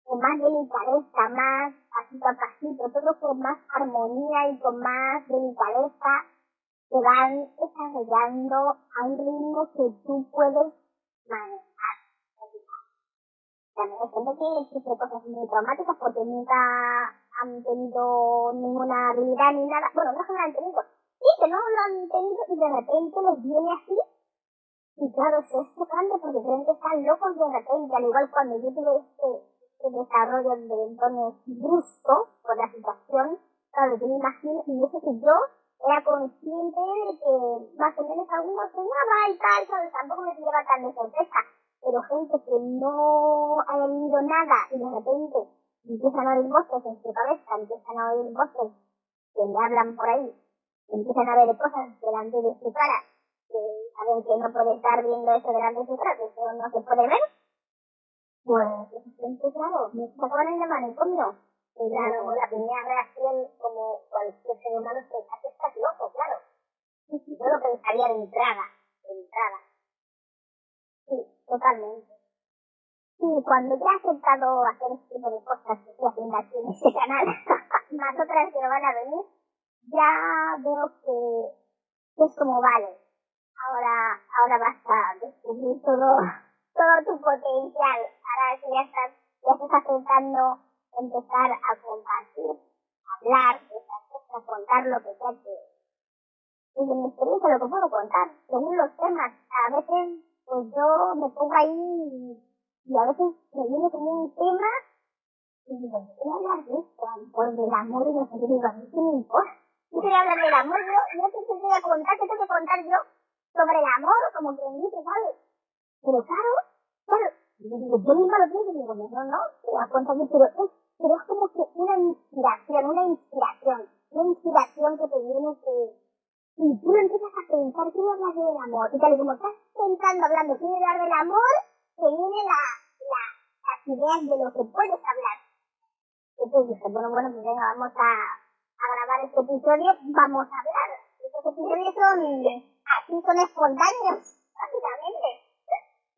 con más delicadeza, más pasito a pasito, todo con más armonía y con más delicadeza, se van desarrollando a un ritmo que tú puedes manejar. También hay gente que sufre cosas muy traumáticas porque nunca han tenido ninguna habilidad ni nada. Bueno, no es que no han tenido. Sí, que no lo han tenido y de repente les viene así. Y claro, eso es chocante porque creen que están locos de repente. Al igual cuando yo tuve este, este desarrollo de entorno brusco por la situación, claro, yo me imagino, y eso que yo era consciente de que más o menos algunos sonaba y tal, ¿sabes? Tampoco me lleva tan de sorpresa. Pero gente que no ha vivido nada y de repente empiezan a oír voces en su cabeza, empiezan a oír voces que le hablan por ahí, empiezan a ver cosas delante de su cara, que saben que no puede estar viendo eso delante de su cara, que eso no se puede ver, pues siempre, claro, me sacaban en el manicomio Claro, la primera reacción, como cualquier ser humano, es pensar que estás loco, claro. Yo lo pensaría de entrada, de entrada. Sí, totalmente. Sí, cuando ya he aceptado hacer este tipo de cosas que estoy haciendo aquí en este canal, más otras que van a venir, ya veo que, es como vale. Ahora, ahora basta descubrir todo, todo tu potencial. Ahora que ya estás, ya estás aceptando empezar a compartir, hablar de cosas, contar lo que sea que desde mi experiencia lo que puedo contar, según los temas. A veces pues yo me pongo ahí y, a veces me viene como un tema y digo, ¿qué hablar de esto? Pues del amor y no sé qué digo, a mí qué me importa. Yo quería hablar del amor, yo, yo sé qué voy a contar, qué tengo que contar yo sobre el amor, como quien dice, ¿sabes? Pero claro, claro, yo digo, yo misma lo pienso y digo, no, no, te das cuenta que, pero es pero es como que una inspiración, una inspiración, una inspiración que te viene que, y tú empiezas a pensar, quiero hablar del amor, y tal y como estás pensando, hablando, quiero hablar del amor, te vienen la, la, las ideas de lo que puedes hablar. Entonces dije, bueno, bueno, pues venga, vamos a, a grabar este episodio, vamos a hablar. Estos episodios son, así son espontáneos, básicamente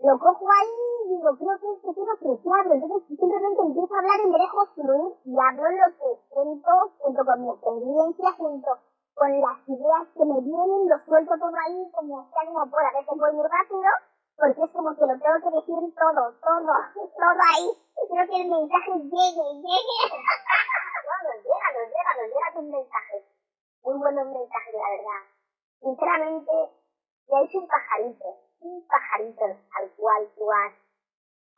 lo cojo ahí y digo, creo que este tema apreciable. Entonces simplemente empiezo a hablar y me dejo fluir y hablo lo que siento junto con mi experiencia, junto con las ideas que me vienen, lo suelto todo ahí como sea como pueda. A veces voy muy rápido porque es como que lo tengo que decir todo, todo, todo ahí. Quiero que el mensaje llegue, llegue. no, nos llega, nos llega, nos llega un mensaje. Muy buenos mensajes sinceramente, ya es un pajarito, un pajarito al cual tú has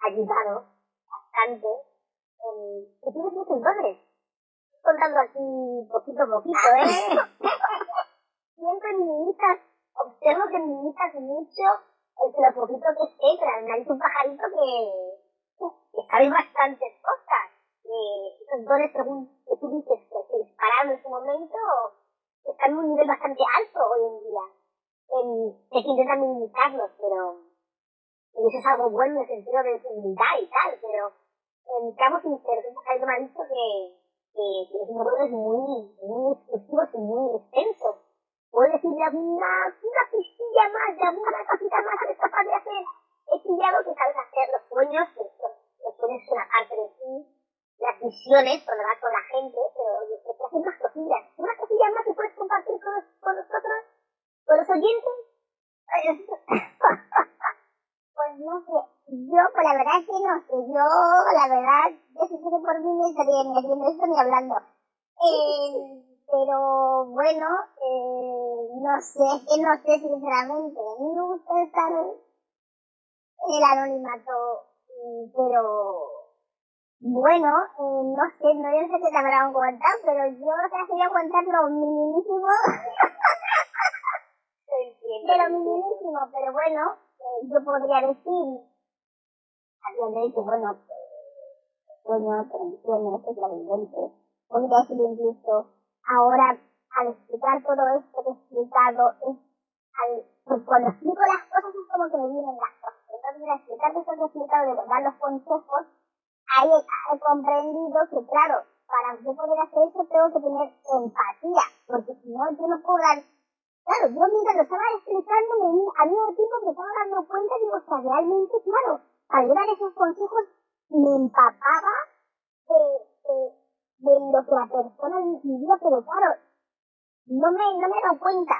ayudado bastante, que tienes muchos dones. Contando aquí poquito a poquito, ¿eh? Siempre minimizas, observo que minimizas mucho que lo poquito que sé, pero al es un pajarito que, que sabe bastantes cosas. Eh, esos dones, según que tú dices, que se dispararon en su momento, están en un nivel bastante alto hoy en día. se intentan minimizarlos, pero eso es algo bueno en el sentido de humildad y tal, pero en seamos sinceros, un pajarito me ha dicho que, que, que los dones muy, muy exclusivos y muy extensos. Puedo decirle alguna una pistilla más, de alguna cosita más que eres capaz de hacer. He pillado que sabes hacer los sueños, los, los sueños son una parte de ti, las visiones, cuando vas con la gente, pero oye, te hacen más cosillas. Unas cosillas más que puedes compartir con, con nosotros, con los oyentes. pues no sé, yo pues la verdad es que no sé, yo la verdad, yo si fuese por mí me estaría ni haciendo esto ni hablando. Pero bueno, eh, no sé, es que no sé sinceramente, a mí me gusta estar en el anonimato, pero bueno, eh, no sé, no sé qué te habrán contado, pero yo te voy a contar lo minimísimo. de lo minimísimo, pero bueno, eh, yo podría decir, habiendo dicho, bueno, sueños, tradiciones, es la viviente, podría decir incluso, ahora, al explicar todo esto que he explicado, es al, pues cuando explico las cosas es como que me vienen las cosas. Entonces, al explicar esto que he explicado, de dar los consejos, ahí he comprendido que, claro, para yo poder hacer eso tengo que tener empatía, porque si no, yo no puedo dar... Claro, yo mientras lo estaba explicando, me, al mismo tiempo me estaba dando cuenta, digo, o sea, realmente, claro, para dar esos consejos me empapaba de, de, lo que la persona vivía, pero claro, no me, no me he dado cuenta.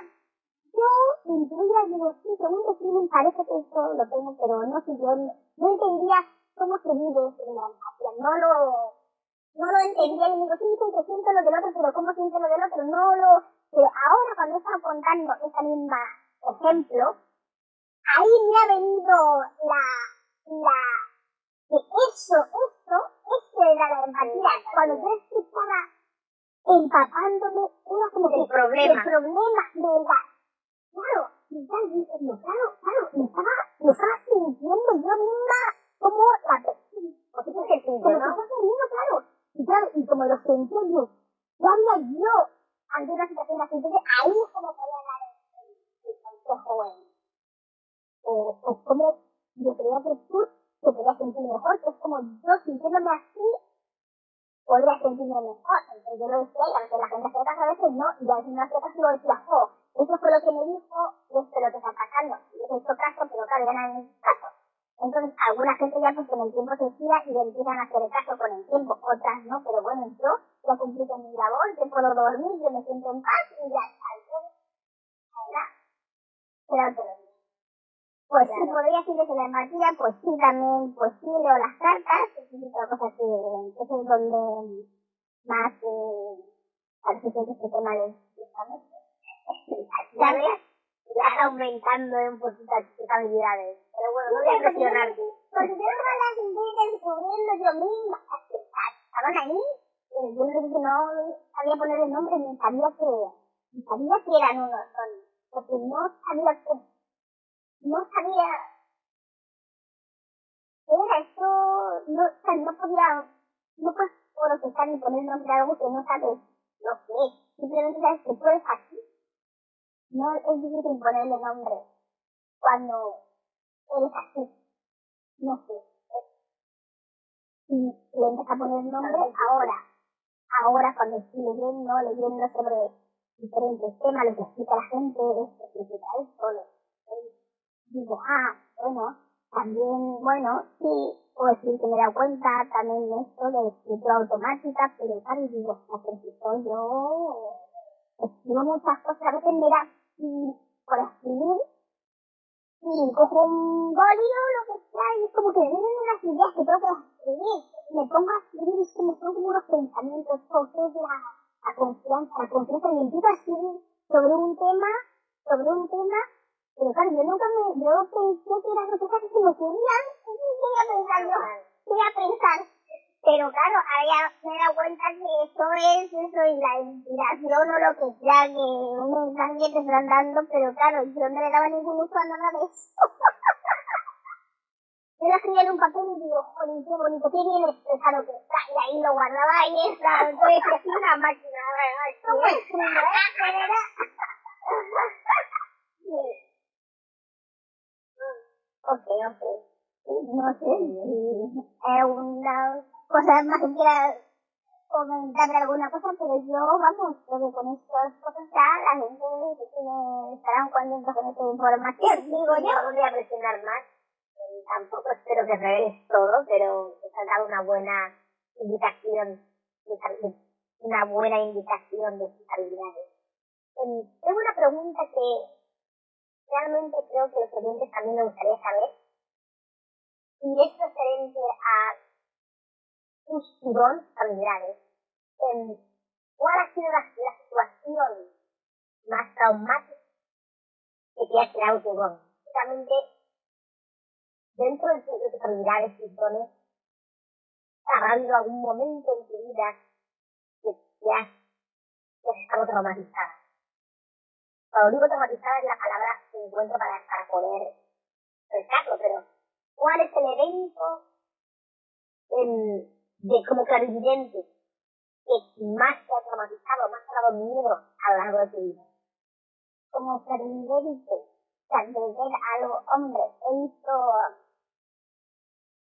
Yo, enseguida digo, sí, según me parece que esto lo tengo, pero no sé, yo no entendía cómo se vive en la. No lo, no lo entendía y digo, sí, dicen que siento lo del otro, pero cómo siento lo del otro, no lo... Pero ahora cuando estaba contando ese mismo ejemplo, ahí me ha venido la, la, que eso, esto, esto era la empatía. Cuando yo estaba empapándome, era como que el problema, el problema de la, claro, claro, claro, me estaba, me estaba sintiendo yo misma como la persona, que como ¿no? claro. Y claro, y como lo sentí yo, ya había yo ante una situación así, entonces ahí es como podía dar el, consejo o, o como yo creía que tú te podías sentir mejor, que es como yo sintiéndome así, podría sentirme mejor. Entonces yo lo decía y a veces la gente se caso, a veces no, y a veces lo decía, oh, eso fue lo que me dijo y esto es lo que está pasando. Y he hecho caso, pero claro, ya no hay caso. Entonces, alguna gente ya pues con el tiempo se gira y le empiezan a hacer caso con el tiempo, otras no, pero bueno, yo ya cumplí con mi labor, yo puedo dormir, yo me siento en paz y ya está. Otro Pues sí, podría decir que la empatía, pues sí, también, pues sí, leo las cartas, es otra cosa que, que es donde más eh, parece que este tema de ¿Ya ves? ya aumentando en poquitas habilidades. Pero bueno, no voy a presionarte. Porque yo no las estoy descubriendo yo misma. Estaban ahí, yo no sabía poner el nombre, ni sabía que, ni sabía que eran unos son. Porque no sabía que, no sabía era esto, no, o sea, no podía, no puedes procesar ni poner nombre a algo que no sabes lo que es. Simplemente sabes que tú eres aquí no es difícil ponerle nombre cuando eres así. No sé. Y le empieza a poner nombre ahora. Ahora cuando estoy leyendo, leyendo sobre diferentes temas, lo que explica la gente, esto significa esto, digo, ah, bueno, también, bueno, sí, puedo decir que me he dado cuenta también esto de escritura automática, pero claro, y digo, pero soy yo, escribo muchas cosas, a veces me da por escribir y cojo un bolio lo que sea y es como que me vienen unas ideas que tengo que escribir. Me pongo a escribir y es como son como unos pensamientos porque es la, la confianza la confianza y empiezo a escribir sobre un tema sobre un tema, pero claro, yo nunca me, yo pensé que eran cosas que se me ocurrían, iba a pensar yo, iba a pensar, pero claro, ahora me he dado cuenta que eso es eso y la inspiración o lo que sea, que un mensaje que te están dando, pero claro, yo no le daba ningún uso a nada de eso. Yo lo escribía en un papel y digo, joder, qué bonito, qué bien expresado que está. Y ahí lo guardaba y está. Entonces, es una máquina, ¿verdad? ¿Cómo escribo, eh? Ok, ok. No sé si es una cosa más que quiera comentar alguna cosa, pero yo, vamos, creo que con estas cosas ya la gente estará contenta con esta información, digo yo. No voy a presionar más tampoco espero que reveles todo, pero te has dado una buena indicación, una buena indicación de tus habilidades. tengo una pregunta que realmente creo que los oyentes también me gustaría saber. Y es referente a tus dos habilidades. ¿Cuál ha sido la, situación más traumática que te ha creado tu don? Realmente dentro de tus habilidades y dones, ¿ha habido algún momento en tu vida que te has, has estado traumatizada? Cuando digo traumatizada es la palabra que encuentro para, para poder expresarlo, pero ¿cuál es el evento en, de como clarividente que más te ha traumatizado, más te ha dado miedo a lo largo de tu vida? Como clarividente, o sea, de ver algo, hombre, he visto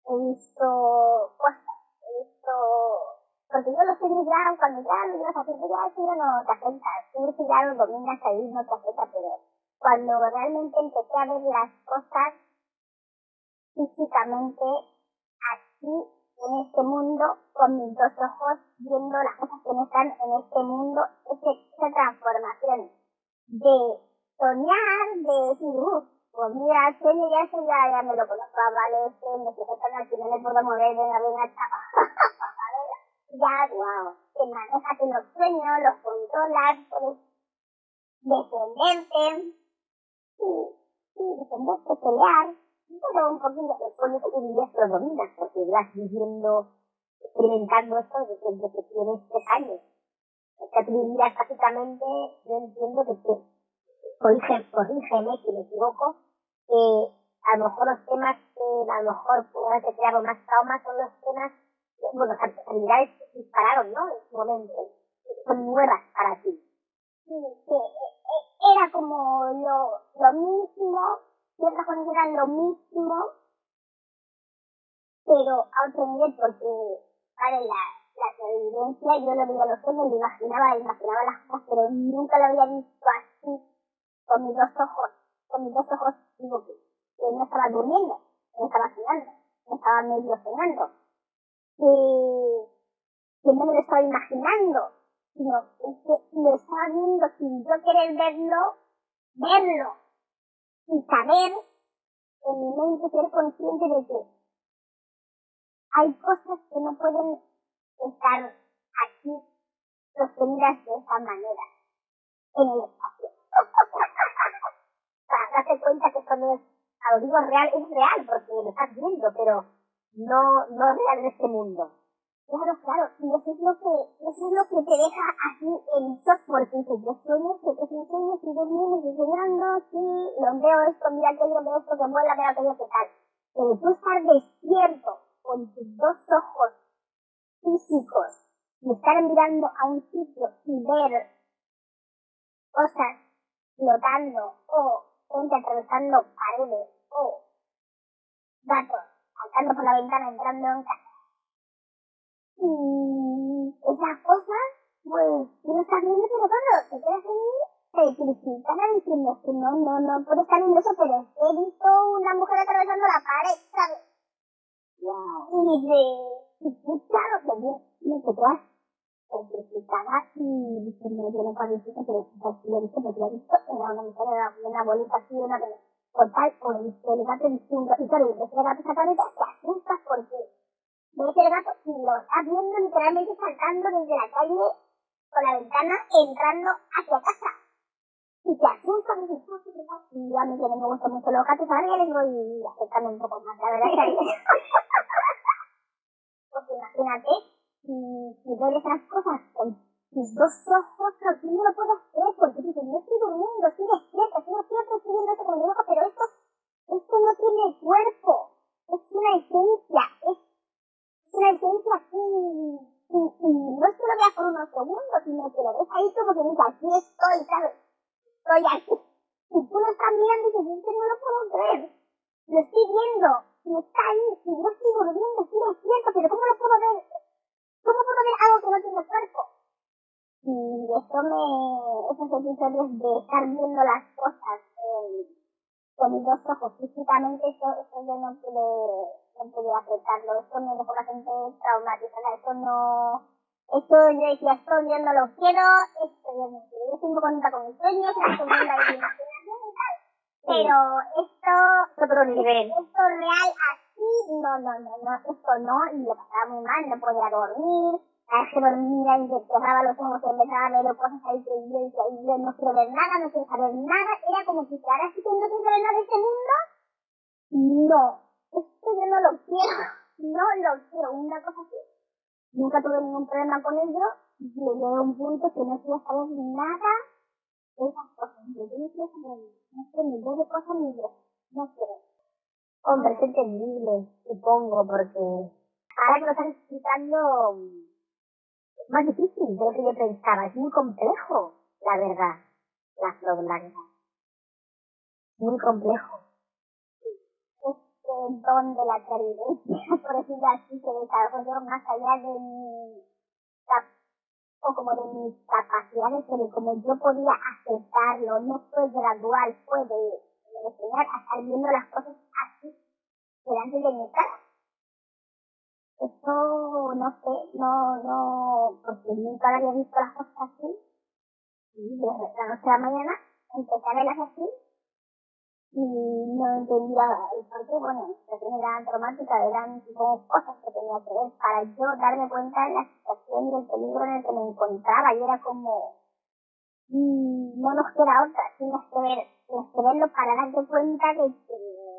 he visto cosas, he visto, porque yo lo sé ya cuando ya ibas a hacer, ya ya no te afecta, tú si ya lo dominas ahí no te afecta, pero cuando realmente empecé a ver las cosas físicamente aquí en este mundo con mis dos ojos viendo las cosas que no están en este mundo esa transformación de soñar de decir pues mira, este ya ya, ya me lo conozco, vale, este, me sujetan al final me puedo mover, venga, venga, ya, wow, te manejas en los sueños, los controlas, puedes defenderte, sí, sí, defenderte, pelear, pero un poquito de que vivías lo dominas, porque vas viviendo, experimentando esto desde que tienes tres años. O sea, tú vivías básicamente, yo entiendo que te corrígeme, si me equivoco, que a lo mejor los temas que a lo mejor pueden haber creado más traumas son los temas, bueno, las habilidades que dispararon, ¿no? En su momento, son nuevas para ti. Sí, que era como lo, lo mismo, ciertas cosas eran lo mismo, pero a otro nivel, porque, vale, la, la evidencia yo lo veía los sueños, lo imaginaba, imaginaba las cosas, pero nunca lo había visto así con mis dos ojos, con mis dos ojos, digo que, no estaba durmiendo, no estaba soñando, no estaba medio soñando, que, que no me lo estaba imaginando, sino que lo estaba viendo sin yo querer verlo, verlo, y saber en mi mente ser consciente de que hay cosas que no pueden estar aquí sostenidas de esa manera en el espacio. Para darte cuenta que no es, lo digo real, es real porque lo estás viendo, pero no, no real en este mundo. Claro, claro, y eso es lo que, eso es lo que te deja así en shock, porque dices, yo sueño, que es un sueño, estoy durmiendo, estoy soñando, sí, lo veo esto, mira aquello, veo esto, que vuela, veo aquello, que tal. Pero tú estar despierto con tus dos ojos físicos y estar mirando a un sitio y ver cosas flotando o gente atravesando paredes o gatos saltando por la ventana entrando en casa. Y esas cosas, pues, no estás viendo, pero claro, te quedas ahí, te critican diciendo que no, no, no puedes estar viendo eso, pero he visto una mujer atravesando la pared, ¿sabes? Wow. Y dice, claro que no te quedas petrificada y diciendo yo no puedo decir que lo he visto, porque lo he visto, era una mujer, era una bolita así, una con tal, o el, el gato distinto, y claro, el gato exactamente, te asustas porque ves el gato y lo estás viendo literalmente saltando desde la calle con la ventana entrando hacia casa. y te asustas y dices, y a mí que me gusta mucho los gatos, ahora ya les voy acercando un poco más, la verdad que Pues imagínate, si, si ves esas cosas con tus dos ojos, tú no lo puedes creer, porque dices, no estoy durmiendo, estoy despierta, estoy despierta, estoy viendo con mi ojo, pero esto, esto no tiene cuerpo, es una esencia, es una esencia así, y, no es que lo veas por unos segundos, sino que lo ves ahí como que mira, aquí estoy, ¿sabes? Estoy aquí. Y tú lo estás mirando y dices, que no lo puedo creer. Lo estoy viendo, y está ahí, y no estoy durmiendo, estoy despierto, pero ¿cómo lo puedo ver? ¿Cómo puedo ver algo que no tiene cuerpo? Y eso me, esos episodios de estar viendo las cosas eh, con mis dos ojos físicamente, eso, eso yo no pude, no pude aceptarlo. Eso me dejó bastante traumatizada. Eso no, esto yo decía, esto yo no lo quiero, esto yo no quiero. Yo poco contenta con mis sueños, estoy viendo ahí mi imaginación y tal. Pero esto, Otro nivel. esto real así, no, no, no, no, esto no, y lo pasaba muy mal, no podía dormir, vez que dormía y cerraba los ojos y empezaba a ver cosas ahí que yo, y no quiero ver nada, no quiero saber nada, era como si ahora sí que no quiero saber nada de este mundo, no, esto yo no lo quiero, no lo quiero, una cosa así. Nunca tuve ningún problema con ello, llegué a un punto que no quería saber nada de esas cosas, yo no quiero saber, quiero ni ver de cosas ni de, no quiero. Hombre, es entendible, supongo, porque ahora que lo estás explicando, más difícil de lo que yo pensaba. Es muy complejo, la verdad, la flor blanca. Muy complejo. este don de la clarividencia, por decirlo así, que desarrollo más allá de mi o como de mis capacidades, pero como yo podía aceptarlo, no fue gradual, fue de, de enseñar a estar viendo las cosas así delante de mi cara. Eso, no sé, no, no, porque nunca había visto las cosas así, y de la noche a la mañana empecé a verlas así, y no entendía el por qué, bueno, que eran traumáticas, eran como cosas que tenía que ver para yo darme cuenta de la situación y del peligro en el que me encontraba. Y era como, mm, no nos queda otra, tienes que ver, tienes que verlo para darte cuenta de que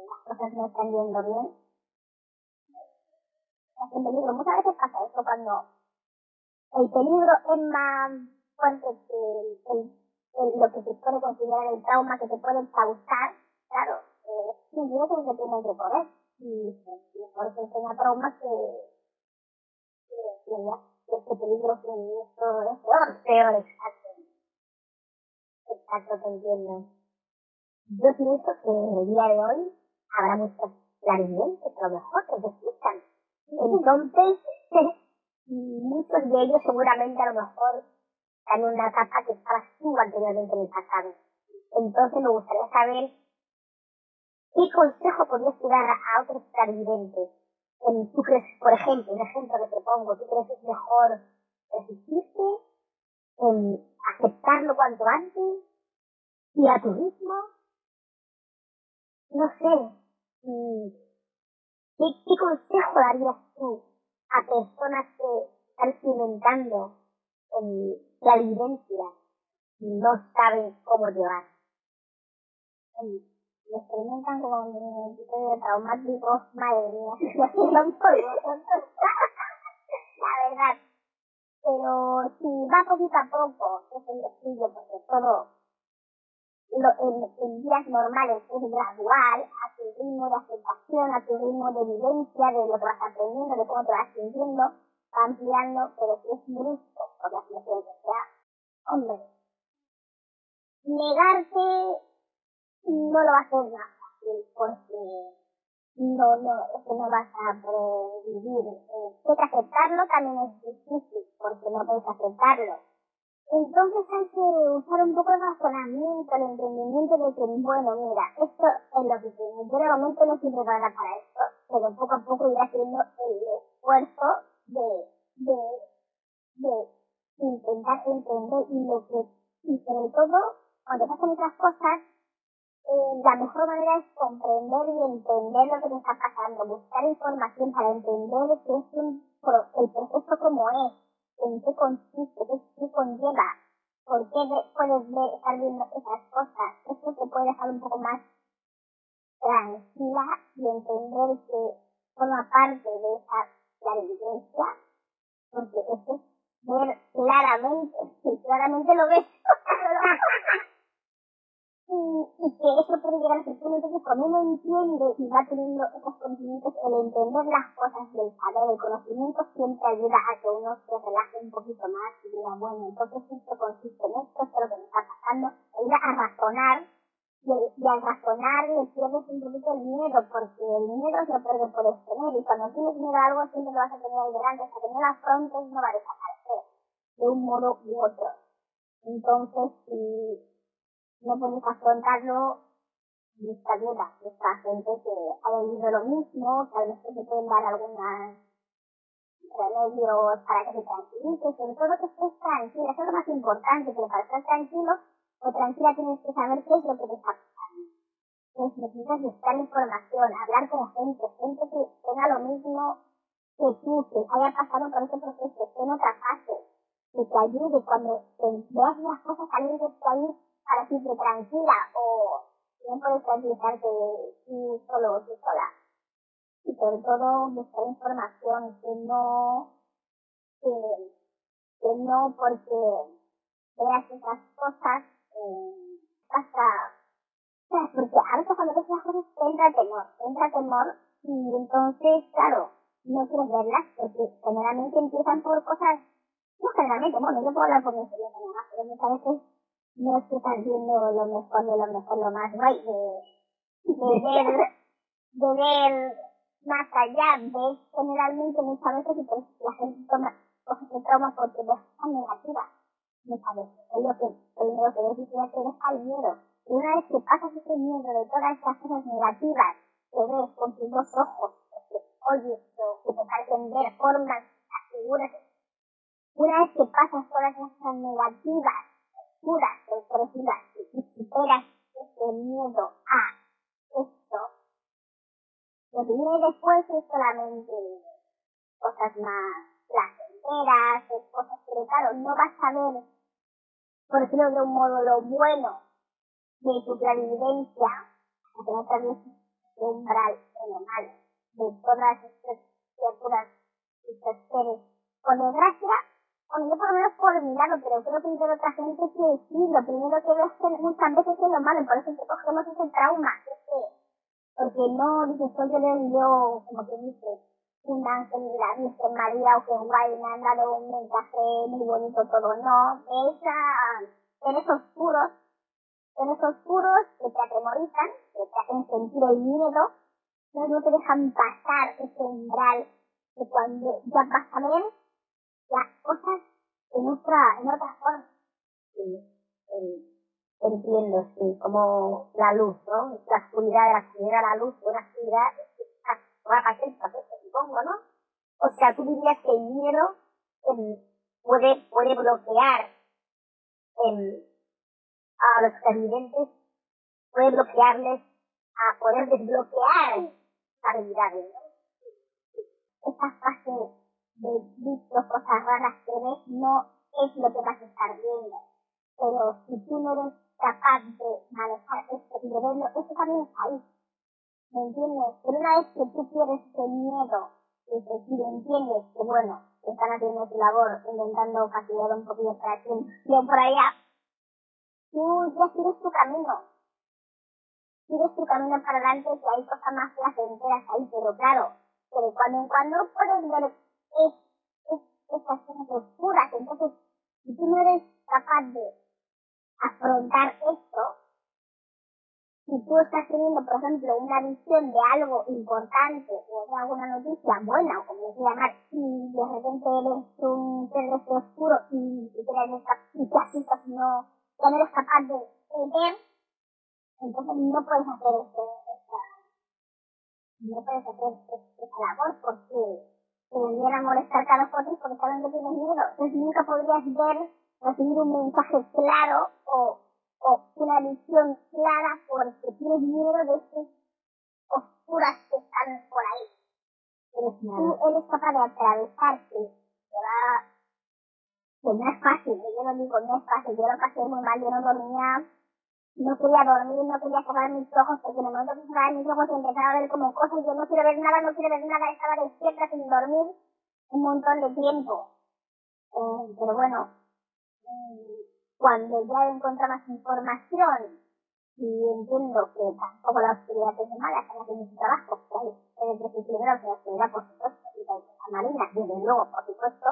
las cosas no están yendo bien. Es un peligro, muchas veces pasa eso cuando el peligro es más fuerte que el, lo que se puede considerar el trauma que te puede causar, claro, eh, un riesgo que tiene que correr. Y pues, mejor se enseña trauma que, que, este peligro que esto es peor. Peor, exacto. Exacto, te entiendo. Yo pienso que en el día de hoy habrá muchos clarividentes, lo mejor, que te escuchan. Entonces, muchos de ellos seguramente a lo mejor están en una etapa que estabas tú anteriormente en el pasado. Entonces me gustaría saber qué consejo podrías dar a otros clarividentes. En- ¿Tú crees, por ejemplo, un ejemplo que te pongo, tú crees que es mejor resistirse, en aceptarlo cuanto antes, ir a tu ritmo? No sé. ¿Qué, consejo darías tú a personas que están experimentando en la evidencia y no saben cómo llevar? y lo experimentan como un episodio traumático, madre mía, lo la verdad. Pero si va poquito a poco, es el estudio, porque todo lo, en, días normales es gradual, a tu ritmo de aceptación, a tu ritmo de vivencia, de lo que vas aprendiendo, de cómo te vas sintiendo, va ampliando, pero si es brusco, por la situación que sea, hombre, negarte no lo va a hacer más fácil porque no, no, es que no vas a poder vivir. Eh, que aceptarlo también es difícil porque no puedes aceptarlo. Entonces hay que usar un poco el razonamiento, el entendimiento de que, bueno, mira, esto es lo que tengo. Yo de momento no estoy preparada para esto, pero poco a poco iré haciendo el esfuerzo de, de, de intentar entender y lo que, y sobre todo, cuando pasan otras cosas, eh, la mejor manera es comprender y entender lo que te está pasando, buscar información para entender qué es un el proceso como es, en qué consiste, qué, conlleva, ¿Por qué puedes ver, estar viendo esas cosas? Esto te puede dejar un poco más tranquila y entender que forma parte de esa clarividencia, porque eso es ver claramente, claramente lo ves. y, que eso puede llegar a ser entonces cuando uno entiende y va teniendo esos conocimientos, el entender las cosas del saber, el conocimiento siempre ayuda a que uno se relaje un poquito más y diga, bueno, entonces esto consiste en esto, esto es lo que me está pasando, ayuda a razonar y, al razonar le pierdes un poquito el miedo, porque el miedo es lo que puedes tener, y cuando tienes miedo a algo siempre lo vas a tener ahí delante, hasta que no lo afrontes no va a desaparecer, de un modo u otro. Entonces, si no puedes afrontarlo, esta vida, esta gente que ha vivido lo mismo, tal vez te pueden dar alguna remedios para que te tranquilices, sobre todo que estés tranquila, eso es lo más importante, que para estar tranquilo o tranquila tienes que saber qué es lo que te está pasando. Entonces necesitas buscar información, hablar con gente, gente que tenga lo mismo que tú, que haya pasado por ese proceso, que esté en otra fase, que te ayude cuando veas las cosas salir de ahí para siempre tranquila o no puedes tranquilizarte tú solo o tú sola. Y sobre todo buscar información, que no, que, que no porque veas esas cosas eh, hasta, porque a veces cuando ves las cosas te entra temor, te entra temor y entonces, claro, no quieres verlas porque generalmente empiezan por cosas, no generalmente, bueno, yo puedo hablar por mi experiencia nada pero muchas veces no es que estás viendo lo mejor de lo mejor, lo más guay de, de ver, de ver más allá, ves generalmente muchas veces y pues la gente toma cosas de trauma porque ves tan negativas muchas veces. Es lo que primero que ves y te deja el miedo. Y una vez que pasas ese miedo de todas esas cosas negativas que ves con tus dos ojos, que oyes o que te parecen ver formas, figuras, una vez que pasas todas esas cosas negativas puras, sorpresivas y superas ese miedo a esto, lo que viene después es solamente cosas más placenteras, cosas que, claro, no vas a ver, por decirlo de un modo, lo bueno de tu clarividencia, porque no te el umbral de lo malo, de todas estas criaturas estos seres con desgracia bueno, yo por lo menos por mi lado, pero creo que hay otra gente que sí, lo primero que ves muchas veces es lo malo, por eso que cogemos ese trauma, que, porque no dices, soy yo yo, como que dice, un ángel de la Virgen María o que guay, me han dado un mensaje muy bonito todo, no, ves a seres oscuros, seres oscuros que te atemorizan, que te hacen sentir el miedo, no, no te dejan pasar ese umbral que cuando ya vas a las cosas en otra, en otra forma. Entiendo, sí, como la luz, ¿no? La oscuridad de la oscuridad, la luz, una oscuridad, va a pasar supongo, ¿no? O sea, tú dirías que el miedo eh, puede, puede bloquear eh, a los televidentes, puede bloquearles a poder desbloquear habilidades, ¿no? Esa fase de bichos, cosas raras que ves, no es lo que vas a estar viendo. Pero si tú no eres capaz de manejar esto y de verlo, eso también está ahí. ¿Me entiendes? Pero una vez que tú tienes ese miedo y, te, entiendes que, bueno, están haciendo su labor intentando castigar un poquito para aquí, yo por allá, tú ya sigues tu camino. Sigues tu camino para adelante, que hay cosas más placenteras ahí, pero claro, pero cuando en cuando puedes ver es, es estas cosas oscuras. Entonces, si tú no eres capaz de afrontar esto, si tú estás teniendo, por ejemplo, una visión de algo importante o de alguna noticia buena, o como se llamar, y de repente eres un ser oscuro y, y, y así pues no, ya no eres capaz de ver, entonces no puedes hacer esto, esta, no puedes hacer esta labor porque te vienen a molestar cada foto porque saben que tienes miedo. Entonces nunca podrías ver, recibir un mensaje claro o, o una visión clara porque tienes miedo de esas oscuras que están por ahí. Pero si tú eres capaz de atravesarte, te va, que no es fácil, yo lo digo, no es fácil, yo lo pasé muy mal, yo no dormía, no quería dormir, no quería cerrar mis ojos, porque en el momento que cerraba mis ojos empezaba a ver como cosas, yo no quiero ver nada, no quiero ver nada, estaba despierta sin dormir un montón de tiempo. Eh, pero bueno, mm, cuando ya encontré más información y entiendo que tampoco la oscuridad es mala, están haciendo su trabajo, que hay seres desequilibrados en la oscuridad, por supuesto, y la marina, desde luego, por supuesto,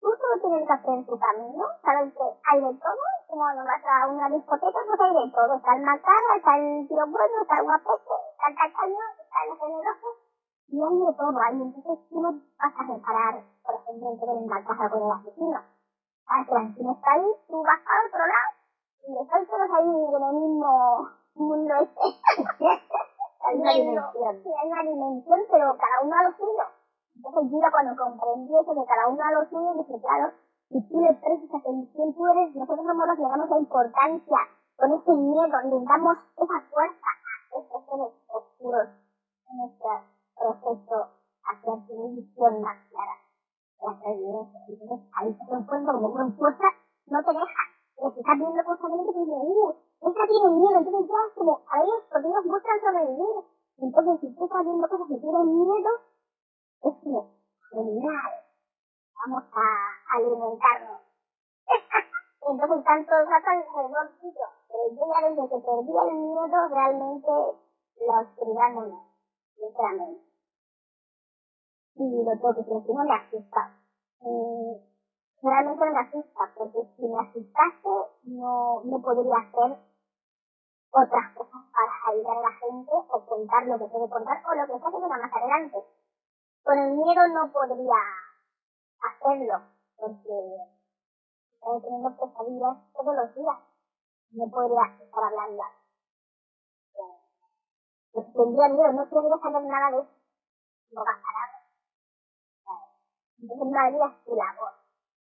tú solo tienes que hacer tu camino, sabes que hay de todo, como cuando vas a una discoteca, pues hay de todo, está el macarra, está el tiro bueno, está el guapete, está el tacaño, está el generoso, y hay de todo, hay entonces tú no vas a reparar, por ejemplo, en la casa con el asesino. Sabes que el asesino está ahí, tú vas para otro lado, y están todos ahí en el mismo mundo este. hay una dimensión. Sí, hay una dimensión, pero cada uno a lo suyo. Entonces yo cuando comprendí eso, que cada uno a lo suyo, dije, claro, si tú le prestas atención, tú eres, nosotros somos los que le damos la importancia, con ese miedo, le damos esa fuerza a estos seres oscuros en nuestro proceso hacia su visión más clara. Entonces ahí se encuentra como fuerza, no te deja o si estás viendo constantemente que dices, uh, esta tiene miedo, entonces ya es como, a ver, porque nos muestran sobrevivir. Entonces, si tú estás viendo cosas que tienen miedo, es como, genial, vamos a alimentarnos. entonces, están todo el rato alrededor tuyo. Pero yo ya desde que perdí el miedo, realmente la oscuridad no me, sinceramente. Y lo tengo que decir, no me asusta. Eh, realmente me asusta, porque si me asustase no, no podría hacer otras cosas para ayudar a la gente o contar lo que puede contar o lo que sea que venga más adelante. Con el miedo no podría hacerlo, porque estoy teniendo pesadillas todos los días. No podría estar hablando. Pues tendría miedo, no querría saber nada de. No pasará. Entonces no haría su labor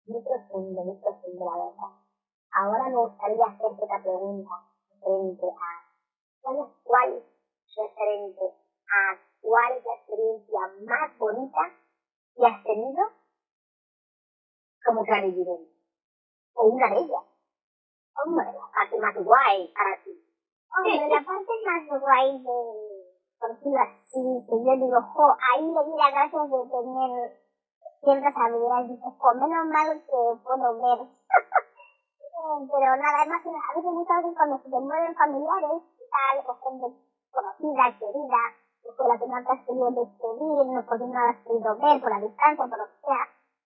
muy profundo, muy profundo, la verdad. Ahora me gustaría hacerte otra pregunta frente a cuál es cuál referente a cuál es la experiencia más bonita que has tenido como clarividente. O una de ellas. Hombre, la parte más guay para ti. Hombre, la parte más guay de, por decirlo así, que yo digo, jo, ahí le di las gracias de tener ciertas habilidades. Dices, pues menos mal que puedo ver. Pero nada, más a veces muchas veces cuando se te mueven familiares, tal, o gente conocida, querida, con la que no te has querido despedir, no, porque no has querido ver por la distancia, por lo que sea,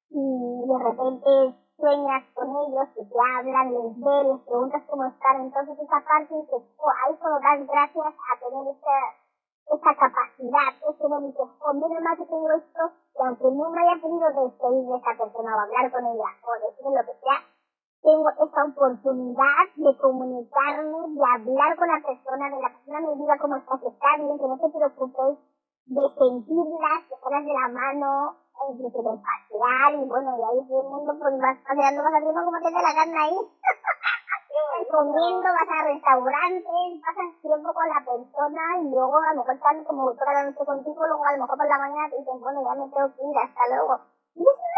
y de repente sueñas con ellos, que te hablan, les ves, les preguntas cómo están, entonces esa parte dices, oh, ahí solo das gracias a tener esa esa capacidad, ese bonito, con menos más que tengo esto, y aunque no me haya podido despedir de esa persona o hablar con ella o decirle lo que sea, tengo esta oportunidad de comunicarme, de hablar con la persona, de la persona me diga cómo está, que está bien, que no te preocupes, de sentirlas, de estarlas de la mano, de pasear, y bueno, y ahí es el mundo, pues vas paseando, vas haciendo como te dé la gana ahí. comiendo, vas a restaurantes, pasas tiempo con la persona y luego a lo mejor están como toda la noche contigo, luego a lo mejor por la mañana te dicen, bueno, ya me tengo que ir, hasta luego. Y sí,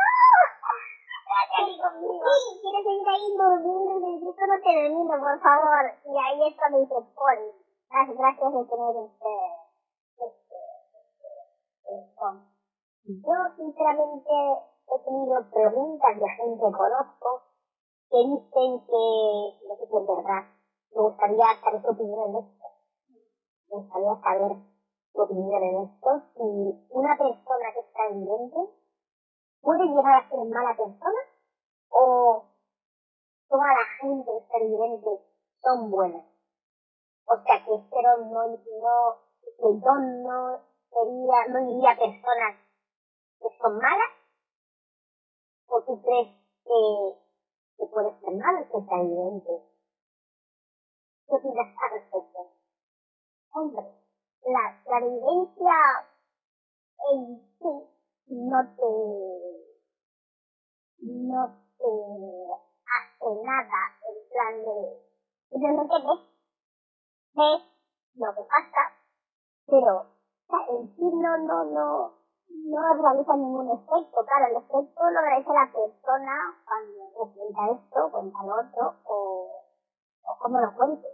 quieres ahí durmiendo, y no te por favor. Y ahí es cuando dices, Paul, las gracias de tener este, este. Yo sinceramente he tenido preguntas de gente que conozco que dicen que, no sé si es verdad, me gustaría saber tu opinión en esto. Me gustaría saber tu opinión en esto. Si una persona que está evidente puede llegar a ser mala persona o toda la gente que está evidente son buenas. O sea, que espero no, no, que yo no sería, no diría personas que son malas, o tú crees que que puede ser malo que está evidente. ¿Qué opinas al respecto? Hombre, la, la evidencia en sí no te, no hace nada en plan de, simplemente ves, ves lo que pasa, pero en sí no, no, no, no realiza ningún efecto. Claro, el efecto lo realiza la persona cuando cuenta esto, cuenta lo otro, o, o como lo cuente.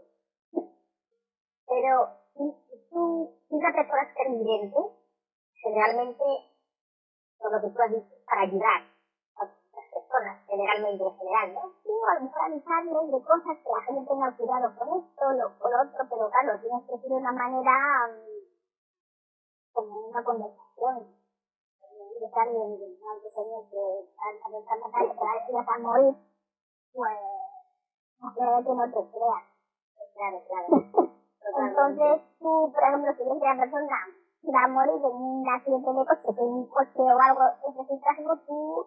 Pero si, tú, si una persona es creyente, generalmente, por lo que tú has dicho, para ayudar personas, generalmente en general, ¿no? Sí, o a lo mejor avisarles de cosas que la gente tenga cuidado con esto, lo, con lo otro, pero claro, tienes que decir de una manera um, como una conversación alguien antes años que a pensar matar que va a decir a morir, pues creo que no te creas. Claro, claro. Entonces tú, por ejemplo, si ves que la persona va a morir en un accidente de coche, que un coche o algo necesita algo, tú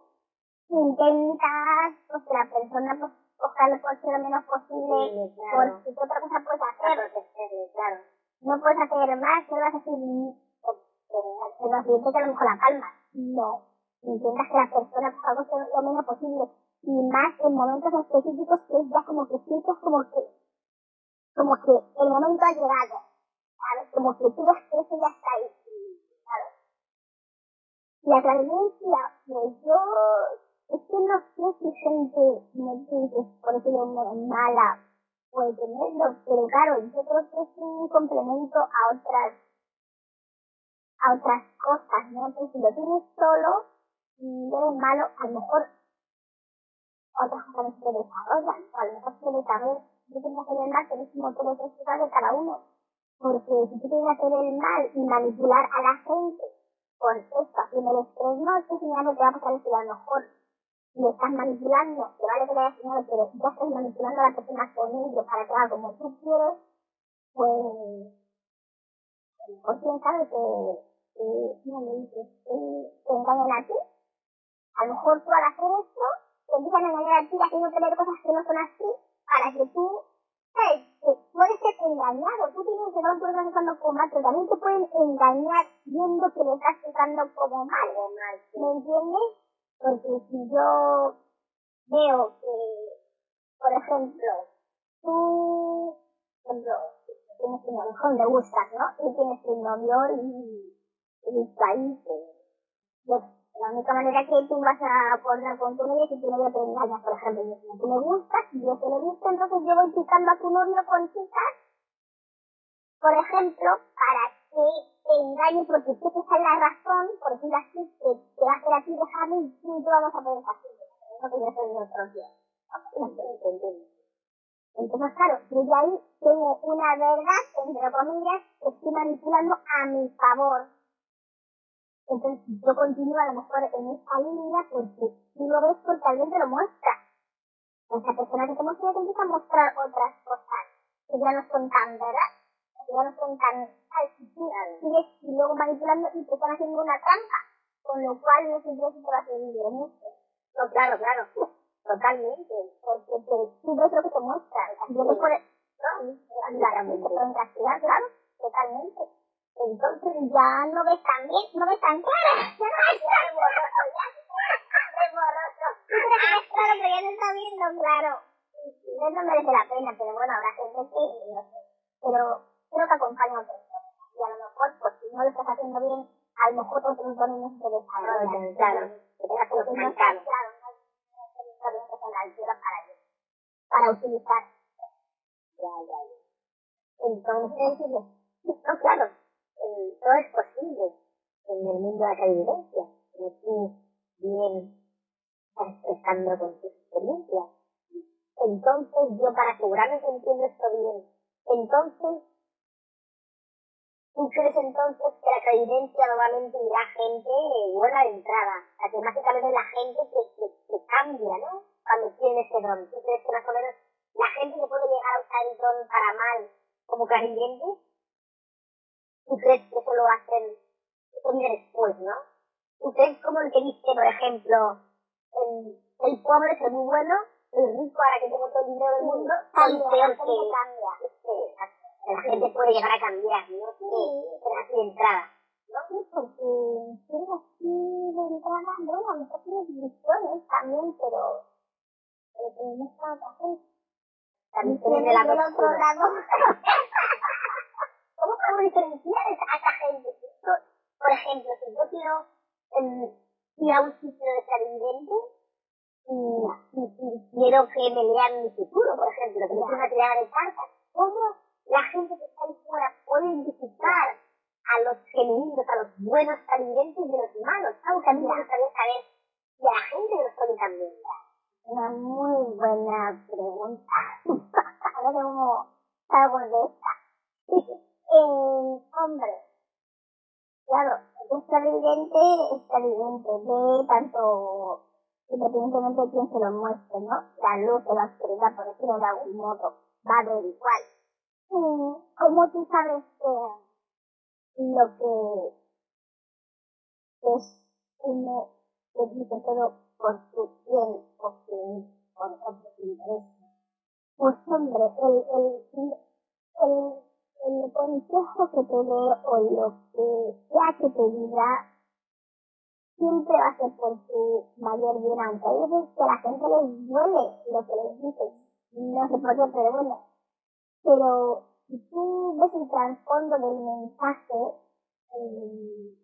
intentas pues, que la persona pues, coja el coche lo menos posible, Sí, claro. porque ¿qué otra cosa puedes hacer? Protegerle, claro. No puedes hacer más, no vas a decir, el accidente que a lo mejor la palma. No. Intentas que la persona coche lo menos posible. Y más en momentos específicos que es ya como que sientes como que, como que el momento ha llegado. ¿Sabes? Como que tú ves que eso ya está ahí. ¿Sabes? La creencia, pues yo, es que no sé si gente, dices, por decirlo mala, puede tenerlo, pero claro, yo creo que es un complemento a otras, a otras cosas, ¿no? Entonces, si lo tienes solo, y eres malo, a lo mejor otras cosas no se desarrollan, o a lo mejor se desarrollan, yo tengo que hacer el mal, pero es un motor de cosas de cada uno, porque si tú que hacer el mal y manipular a la gente con esto, haciendo el estrés, no, es que señalando te va a pasar esto, a lo mejor le estás manipulando, que vale que le hayas señalado, pero ya estás manipulando a la persona con ello para que haga como tú quieres, pues, mejor quién sabe que, que, no me dices, te engañan a ti, a lo mejor tú al hacer esto, te empiezan a engañar a ti haciendo tener cosas que no son así, para que tú, sabes, que puedes ser engañado, tú tienes que no tú estás usando como pero también te pueden engañar viendo que lo estás usando como mal, ¿me entiendes? Porque si yo veo que, por ejemplo, tú, por ejemplo, tienes un mejor me gustas, ¿no? Y tienes un novio y, y ahí, la única manera que tú vas a acordar con tu novio es si tu novio te engaña, por ejemplo, yo, si tú me gustas, y yo te lo visto, entonces yo voy picando a tu novio con chicas, por ejemplo, para que te porque que esa es la razón, por decirlo así, que te va a hacer a ti dejarme y tú y yo vamos a poder juntos. No que yo soy mi otro día. Entonces, claro, ya ahí tengo una verdad, entre comillas, que estoy manipulando a mi favor. Entonces, yo continúo a lo mejor en esta línea porque tú lo ves porque alguien te lo muestra. Esa persona que te muestra te empieza a mostrar otras cosas que ya no son tan verdad, que no son tan... ¿sabes? Y luego manipulando y te están haciendo una trampa, con lo cual no sé yo si te va a servir mucho. No, claro, claro. Totalmente. Porque te, tú ves lo que te muestra. Yo te puedo... ¿no? Claramente. Castigar, claro, totalmente. Entonces ya no ves tan bien, no ves tan claro. Ya no ves tan borroso, ya es borroso. Tú crees que ves claro, pero ya no está viendo claro. Eso merece la pena, pero bueno, habrá gente que, no sé. Pero creo que acompaña a otras cosas. Y a lo mejor, pues si no lo estás haciendo bien, a lo mejor otros dones se desarrollan. Claro, que tengas que marcado. claro, no bien que para ello. Para utilizar. Ya, ya, ya. Entonces, no, claro, eh, todo es posible en el mundo de la evidencia, como tú bien estás expresando con tu experiencia. Entonces, yo para asegurarme que entiendo esto bien, entonces, ¿tú crees entonces que la clarividencia normalmente dirá gente buena de entrada? O sea, que básicamente es la gente que, que, que cambia, ¿no? Cuando tiene ese don. ¿Tú crees que más o menos la gente que puede llegar a usar el don para mal como clarividente? ¿Tú crees que eso lo hacen, después, no? ¿Tú crees como el que dice, por ejemplo, el, el pobre es el muy bueno, el rico ahora que tengo todo el dinero del mundo, Cambia, peor la que cambia. La gente puede llegar a cambiar, ¿no? Pero así de entrada. Sí, porque si eres así de entrada, bueno, a lo mejor tienes visiones también, pero, pero que no está otra gente. También Tienes tiene la otro lado. ¿Cómo puedo diferenciar a esa gente? Yo, por ejemplo, si yo quiero ir a un sitio de clarividente y, y, quiero que me lean mi futuro, por ejemplo, que me una tirada de cartas. ¿Cómo la gente que está ahí fuera puede identificar a los genuinos, a los buenos clarividentes de los malos? Algo que a mí me gustaría saber y a la gente de los puede también. Una muy buena pregunta. a ver cómo salgo de esta. eh, hombre, claro, es evidente, es evidente, ve tanto, independientemente de quién se lo muestre, ¿no? La luz o la oscuridad, por decirlo de algún modo, va a ver igual. Y como tú sabes que lo que es que dice todo por su bien o por otros intereses, pues hombre, el, el, el el consejo que te dé o lo que sea que te diga siempre va a ser por tu mayor bien, aunque hay veces que a la gente les duele lo que les dices, no sé por qué, pero bueno. Pero si tú ves el trasfondo del mensaje, eh,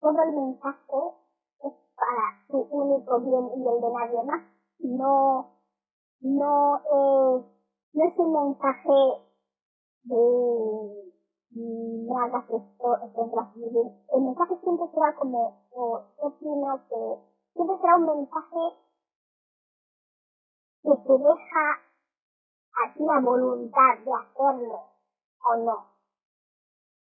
todo el mensaje es para tu único bien y el de nadie más. No, no, es, no es un mensaje de no hagas esto, esto El mensaje siempre será como, o yo opino que siempre será un mensaje que te deja a ti la voluntad de hacerlo o no.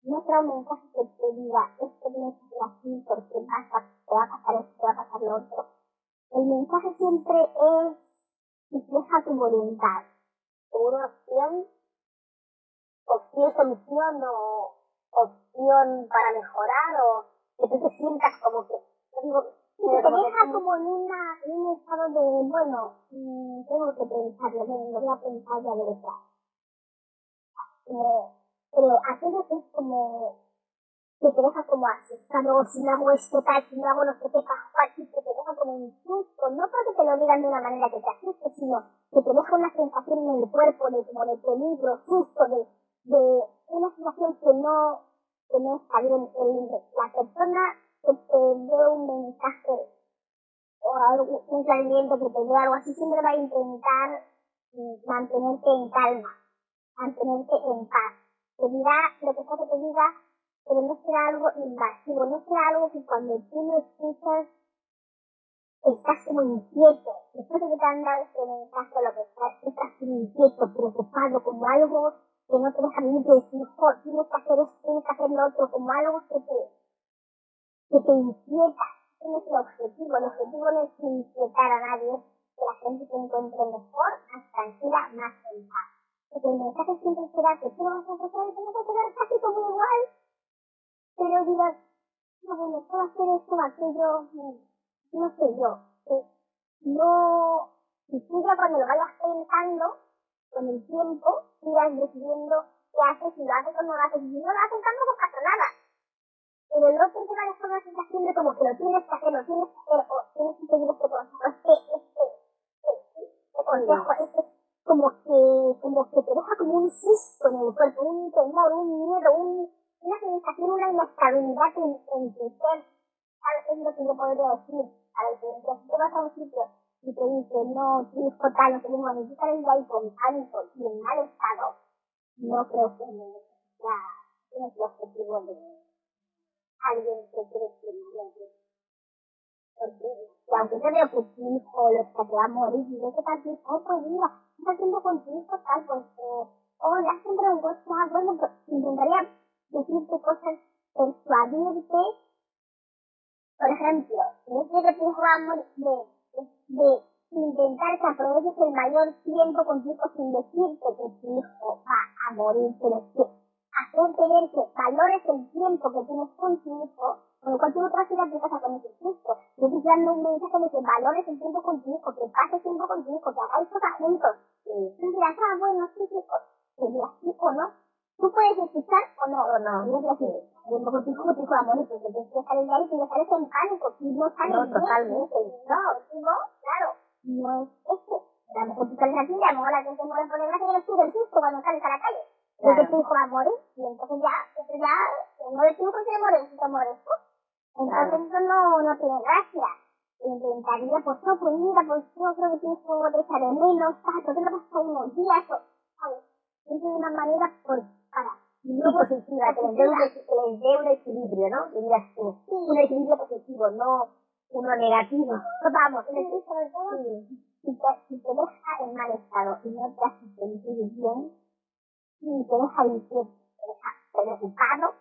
No mensaje que te diga, esto que ser así porque pasa, te va a pasar esto, te va a pasar lo otro. El mensaje siempre es, deja tu voluntad, tu opción opción solución o opción para mejorar o que tú te sientas como que, digo, te deja como en, una, en un estado de, bueno, mmm, tengo que pensarlo, lo voy a pensar ya de verdad. Eh, pero aquello que es como que te deja como asustado, si no hago esto tal, si no hago no sé qué aquí, que te deja como un susto, no porque te lo digan de una manera que te asuste, sino que te deja una sensación en el cuerpo de como de peligro, susto, de de una situación que no, que no está bien. El, la persona que te dé un mensaje o algo, un planteamiento que te dé algo así, siempre va a intentar mantenerte en calma, mantenerte en paz. Te dirá lo que sea que te diga, pero no será algo invasivo, no será algo que cuando tú lo escuchas estás como inquieto. Después de que te han dado ese mensaje, lo que estás, estás inquieto, preocupado, como algo que no te deja vivir, decir, tienes que hacer esto, tienes que hacer lo otro, como algo que te, que te inquieta. Ese es el objetivo. El objetivo no es inquietar a nadie, que la gente se encuentre mejor, más tranquila, más en paz. Porque el mensaje siempre será que tú vas a empezar y te vas a quedar casi como igual, pero digas, no, bueno, puedo hacer esto, aquello, no sé yo. Eh, no, y tú cuando lo vayas pensando, con el tiempo irás decidiendo qué haces, si lo haces o no lo haces. Y si no lo haces, tampoco pasa nada. Pero otro te va a dejar una sensación de como que lo tienes que hacer, lo tienes que hacer, o tienes que seguir este consejo, este, este, este, este consejo, este, como que, como que te deja como un susto en el cuerpo, un temor, un miedo, un, una sensación, una inestabilidad en, en tu ser. ¿Sabes? Es lo que yo podría decir. A ver, que si te vas a un sitio y te dice, no, tu hijo tal, no tengo ni sales de ahí con pánico y en mal estado, no creo que ya tienes el objetivo de alguien que quiere que porque aunque yo veo que tu hijo lo que va a morir, y que tal vez, oh, pues mira, está haciendo con tu hijo tal, pues, eh, oh, le has comprado bueno, intentaría decirte cosas, persuadirte, por ejemplo, no quiero que tu hijo va a morir de de intentar que aproveches el mayor tiempo con tu hijo sin decirte que tu hijo va a morir, pero que hacerte ver que valores el tiempo que tienes con tu hijo, con lo cual tú no te vas a ir a tu casa con ese susto. Yo estoy dando un mensaje de que valores el tiempo con tu hijo, que pases tiempo con tu hijo, que hagáis cosas juntos. Y tú dirás, ah, bueno, sí, sí, te dirás sí o no. Tú puedes escuchar o no, o no, no es así. Yo no contigo, tu hijo va a morir, porque tienes que salir de ahí y ya sales en pánico, y no sales no, totalmente. No, no, claro, no es eso. A lo mejor tú sales aquí, a lo mejor la gente muere por desgracia y eres tú del susto cuando sales a la calle. Claro. Porque tu hijo va a morir, y entonces ya, entonces ya, no muere tu hijo, se muere, si te mueres tú. Entonces eso no, no tiene gracia. Intentaría, pues no, pues mira, pues yo creo que tienes que te echar de menos, ¿sabes? ¿Por qué no pasas unos días? O, ¿sabes? Siempre de una manera por, para. Y luego positiva, que les dé un, que les dé un equilibrio, ¿no? Dirías tú, un equilibrio positivo, no uno negativo. Pues vamos, sí, sobre todo, si te, si te deja en mal estado y no te hace sentir bien, y te deja inquieto, te deja preocupado,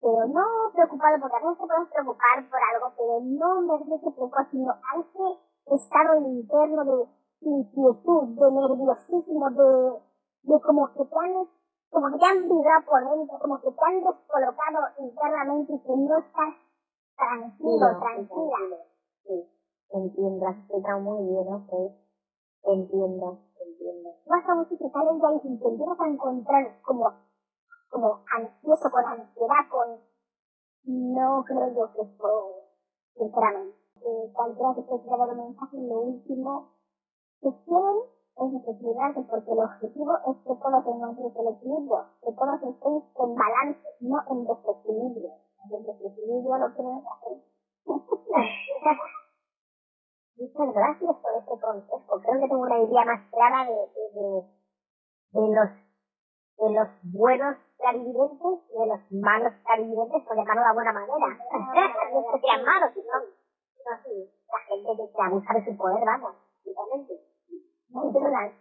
pero no preocupado porque a veces puedes preocupar por algo, pero no me que preocupar, sino a ese estado interno de inquietud, de nerviosismo, de, de como que te han, como que te han vibrado por dentro, como que te han descolocado internamente y que no estás tranquilo, tranquila. Sí, entiendo, has explicado muy bien, ¿ok? Entiendo, entiendo. Vas a un sitio, sales de ahí y te empiezas a encontrar como como ansioso, con ansiedad, con... No creo yo que esto, sinceramente, eh, cualquiera que te quiera dar un mensaje, lo último que quieren es desequilibrarse, porque el objetivo es que todos encuentren el equilibrio, que todos estén en balance, no en desequilibrio. En desequilibrio lo quieren hacer. Muchas gracias por este consejo. Creo que tengo una idea más clara de, de, de, de los de los buenos clarividentes y de los malos clarividentes, por llamarlo de alguna manera. No es que sean malos, sino, no, sí, la gente que, que abusa de su poder, vamos, simplemente. Manipulan.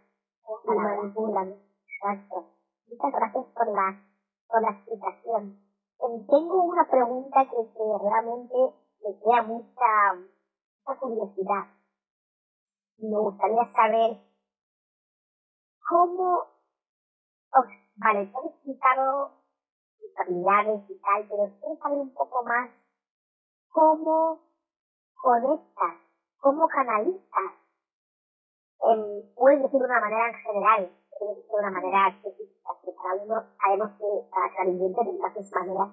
Y manipulan. Exacto. Muchas gracias por la, por la explicación. Tengo una pregunta que, que realmente me crea mucha, mucha curiosidad. Me gustaría saber cómo Vale, te he explicado tus habilidades y tal, pero quiero saber un poco más cómo conectas, cómo canalizas. En, puedes decir de una manera en general, de una manera específica, que cada uno sabemos que cada clarividente tendrá sus maneras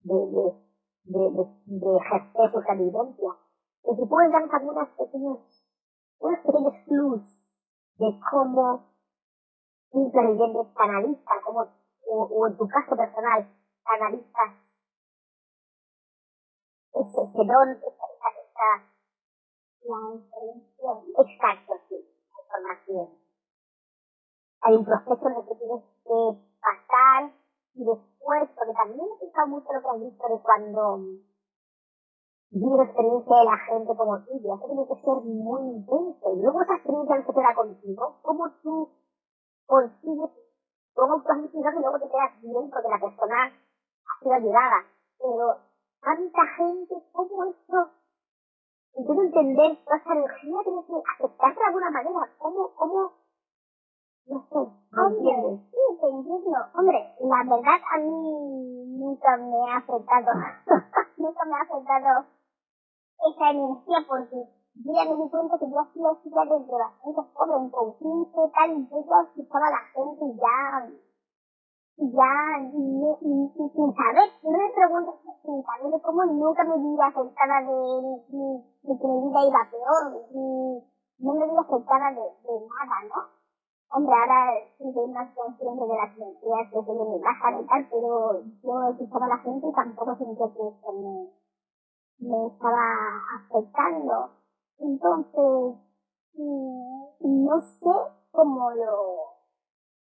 de, de, de, de, de ejercer su clarividencia. Pero si puedes darnos algunas pequeñas, unos pequeños clues de cómo un clarividente canalista, como, o, o, en tu caso personal, canaliza ese, ese don, esa, esa, esa, la. Exacto, sí, información. Hay un proceso en el que tienes que pasar y después, porque también he pensado mucho lo que has visto de cuando vive la experiencia de la gente como tú, y eso tiene que ser muy intenso. Y luego esa experiencia no se queda contigo, ¿cómo tú consigues cómo tú has que luego te quedas bien porque la persona ha sido ayudada. Pero tanta gente, ¿cómo esto? Intento entender toda esa energía tiene que aceptarse de alguna manera. ¿Cómo, cómo? No sé, ¿me entiendes? Sí, te entiendo. Hombre, la verdad a mí nunca me ha afectado, nunca me ha afectado esa energía porque yo ya me di cuenta que yo hacía eso ya desde bastante joven, con 15 tal, y yo ya escuchaba a la gente y ya, y ya, y, y, y, sin saber, no me pregunto sin saber cómo nunca me vi afectada de, de, de que mi vida iba peor, y no me vi afectada de, de nada, ¿no? Hombre, ahora sí soy más consciente de las mentiras que mi casa y tal, pero yo escuchaba a la gente y tampoco sentía que eso me, me estaba afectando. Entonces, no sé cómo lo,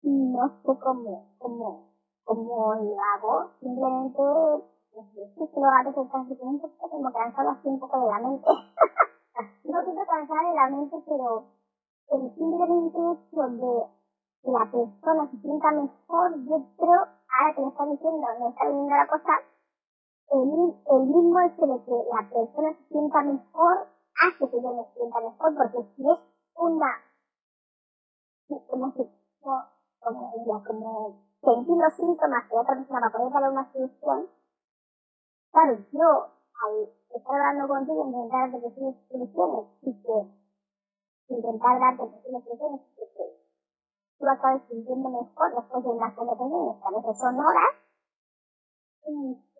no sé cómo, cómo, cómo lo hago, simplemente, no sé si lo hago que casi como cansado así un poco de la mente. no quiero cansada de la mente, pero el simplemente hecho de que la persona se sienta mejor, yo creo, ahora que me está diciendo, me está viendo la cosa, el, el mismo hecho de que la persona se sienta mejor hace que yo me sienta mejor, porque si es una, como como, como, como sentir los síntomas que otra persona va a poder darle una solución, claro, yo al estar hablando contigo, intentar pequeñas soluciones y que intentar darte pequeñas soluciones y que tú acabes sintiendo mejor después de unas conversaciones que a veces son horas, y,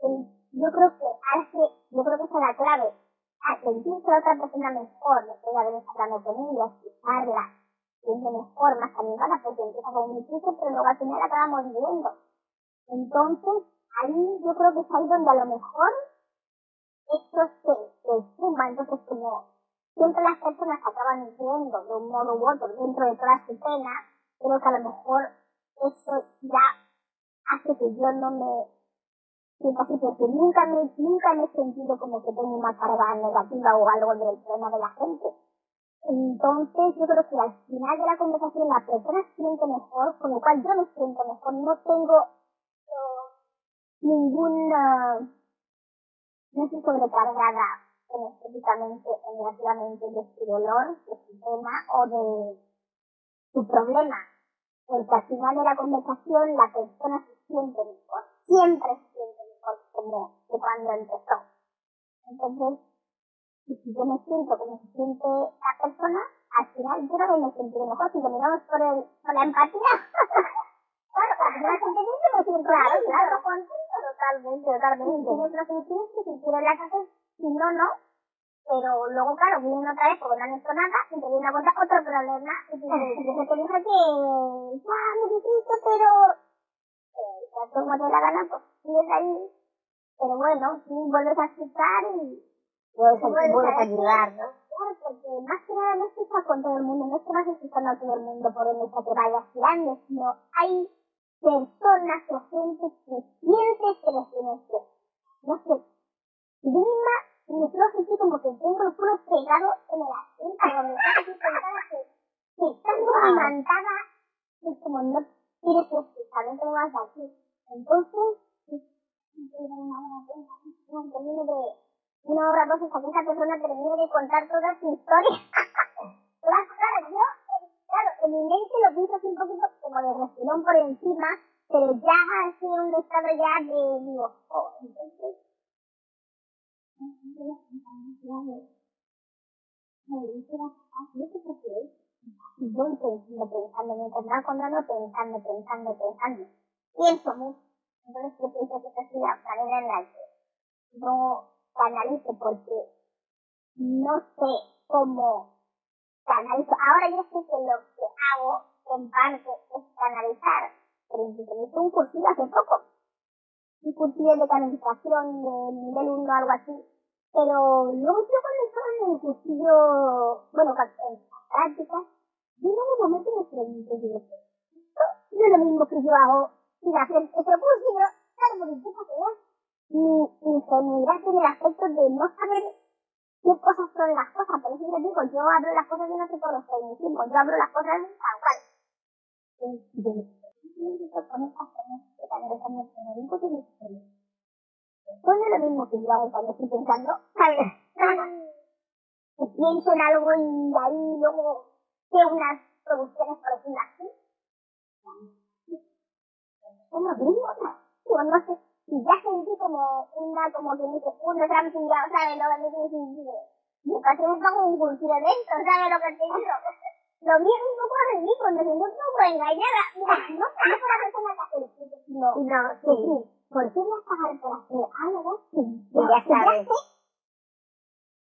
y yo creo que hace, yo creo que esa es la clave a sentirse otra persona mejor después de haber estado con ella, escucharla, siente mejor, más animada, porque empieza un triste, pero luego al final acabamos viendo. Entonces, ahí yo creo que es ahí donde a lo mejor esto se, se suma, entonces como siempre las personas acaban viviendo de un modo u otro dentro de toda su pena, creo que a lo mejor eso ya hace que yo no me sienta así, porque nunca me, nunca me he sentido como que tengo una carga negativa o algo del problema de la gente. Entonces, yo creo que al final de la conversación la persona se siente mejor, con lo cual yo me siento mejor. No tengo uh, ninguna, no estoy sobrecargada energéticamente o negativamente de su dolor, de su pena o de su problema. Porque al final de la conversación la persona se siente mejor. Siempre se siente mejor como que cuando empezó. Entonces, si yo me siento como se siente la persona, al final yo también me sentiré mejor. Si lo miramos por, el, por la empatía, claro, yo me siento claro, claro, totalmente, totalmente. Tienes lo que tienes, las haces, si no, no. Pero luego, claro, vienen otra vez porque no han hecho nada y te viene a contar otro problema. Y dices, te dice que, ya, me dijiste, pero, eh, ya como te la gana, pues sigues ahí. Pero bueno, sí, vuelves a escuchar y puedes, puedes ayudar, ¿no? Claro, porque más que nada no es que está con todo el mundo, no es que vas escuchando a todo el mundo por el hecho que vayas girando, sino hay personas o gente que sientes que les tienes que, no sé, misma me puedo sentir como que tengo el culo pegado en el asiento, cuando estás así sentada que, que estás como imantada, es como no quieres escuchar, no te vas de aquí. Entonces, termino de una hora dos hasta que esa persona termine de contar toda su historia. claro, claro, yo, claro, en mi mente lo pienso así un poquito como de respirón por encima, pero ya así en un estado ya de, digo, oh, entonces, y voy pensando, pensando, mientras contando, pensando, pensando, pensando. Pienso mucho. Entonces yo pienso que esta es la manera en la que no canalizo porque no sé cómo canalizo. Ahora yo sé que lo que hago en parte es canalizar, pero hice un cursillo hace poco, un cursillo de canalización de nivel 1 algo así, pero luego yo cuando estaba en el cursillo, bueno, en prácticas, yo en un momento me pregunté, digo, esto no es lo mismo que yo hago sin hacer este cursillo, claro, porque yo pasé mi ingenuidad tiene el aspecto de no saber qué cosas son las cosas. Por eso yo digo, yo hablo las cosas y no sé por los tecnicismos, yo hablo las cosas tal cual. No es lo mismo que hago cuando estoy pensando, ¿sabes? Que pienso en algo y ahí luego que unas producciones ¿no? no sé y ya sentí como una, como que dice, un ya ¿sabes lo que me quiere decir? Y casi me pongo un cursillo dentro, ¿sabes lo que te digo? Lo un poco me siento un poco engañada. Mira, no, no la persona que sino, no, sí. sí. ¿Por qué voy a pagar por hacer algo que ya, sabes?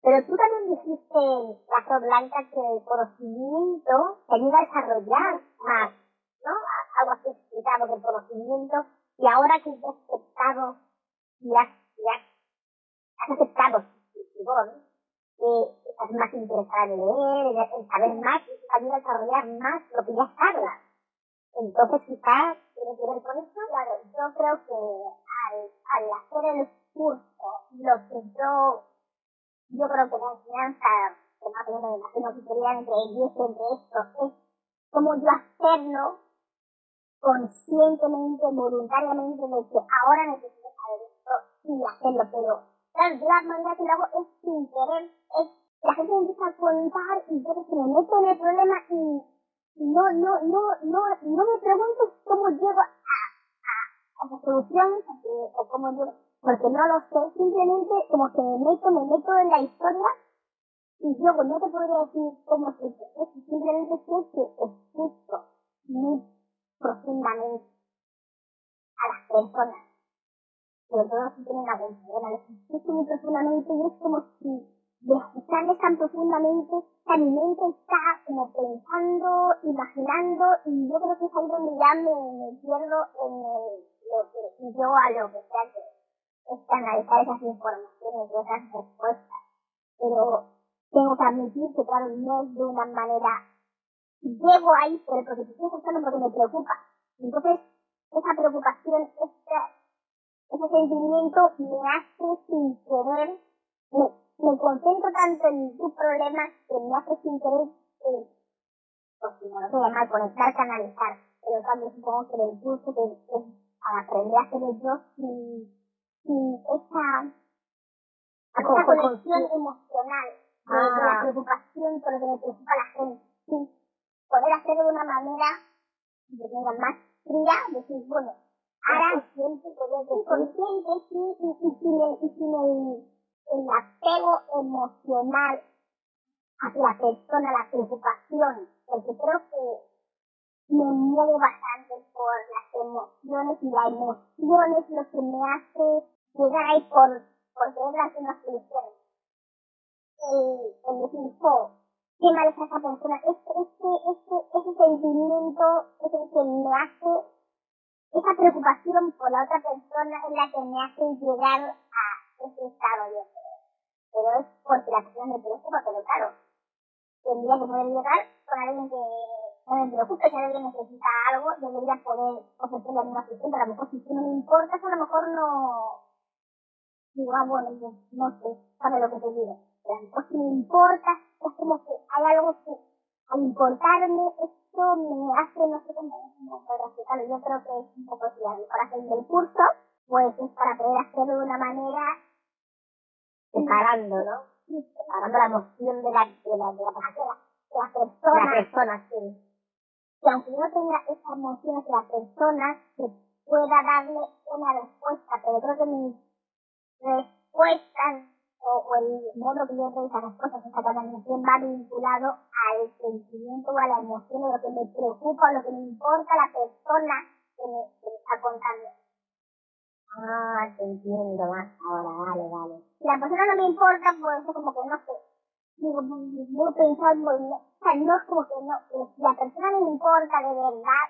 Pero tú también dijiste, Lazo Blanca, que el conocimiento te ayuda a desarrollar más, ¿no? Algo así explicado que el conocimiento y ahora que has aceptado y has, y has, has aceptado don, eh, estás más interesada en leer, en saber más, y te ayuda a desarrollar más lo que ya sabes. Entonces quizás tiene que ver con eso. Claro, yo creo que al, al hacer el curso, lo que yo, yo creo que la enseñanza, que más o menos me imagino que sería entre el y entre esto, es como yo hacerlo conscientemente, voluntariamente de que ahora necesito saber esto y hacerlo, pero claro, yo la manera que lo hago es sin querer, es la gente empieza a contar y yo que me meto en el problema y no, no, no, no, no me pregunto cómo llego a, a, a o cómo llego, porque no lo sé, simplemente como que me meto, me meto en la historia y yo no te podría decir cómo se hace, simplemente sé que escucho muy profundamente a las personas, sobre todo si tienen algún problema, les escucho muy profundamente y es como si de escucharles tan profundamente, que mi mente está como pensando, imaginando, y yo creo que es ahí donde ya me, me pierdo en el, lo que yo a lo que sea que es canalizar esas informaciones y esas respuestas. Pero tengo que admitir que, claro, no es de una manera. Llego ahí, pero porque te estoy escuchando porque me preocupa. Entonces, esa preocupación, ese sentimiento me hace sin querer, me, me concentro tanto en tu problema que me hace sin querer, eh, pues si no lo sé llamar, conectar, canalizar. Pero también supongo que el curso que es para aprender a hacer yo sin, sin esa, esa conexión emocional de, de, la preocupación por lo que me preocupa a la gente. Sin poder hacerlo de una manera de más fría, decir, bueno, ahora siempre poder ser consciente sí, y, y, sin el, y sin el el apego emocional hacia la persona, la preocupación, porque creo que me muevo bastante por las emociones y la emoción es lo que me hace llegar ahí por, por querer hacer una. El, el decir, oh, qué mal es esa persona, ese, ese, ese, ese sentimiento es el que me hace, esa preocupación por la otra persona es la que me hace llegar a ese estado de pero es porque la persona me preocupa, pero claro, tendría que poder llegar con alguien que no me preocupe, si alguien necesita algo, yo debería poder ofrecerle misma solución, pero a lo mejor si no me importa, a lo mejor no, digo, ah, bueno, no sé, sabe lo que te digo, pero a lo mejor si me importa, es como que hay algo que al importarme, esto me hace, no sé cómo, no yo creo que es un poco así, a lo mejor hacer el curso, pues es para poder hacerlo de una manera separando, ¿no? Separando la emoción de la, de la, de la persona. De la persona. La persona, sí. Que aunque no tenga esa emoción hacia la persona, pueda darle una respuesta, pero creo que mi respuesta o, o el modo que yo doy esa respuesta, esa canalización va vinculado al sentimiento o a la emoción de lo que me preocupa o lo que me importa la persona que me, que me está contando. Ah, te entiendo más ahora, vale, vale. Si la persona no me importa, pues eso como que no sé. Digo, voy pensando, no, o sea, no es como que no, si la persona no me importa de verdad,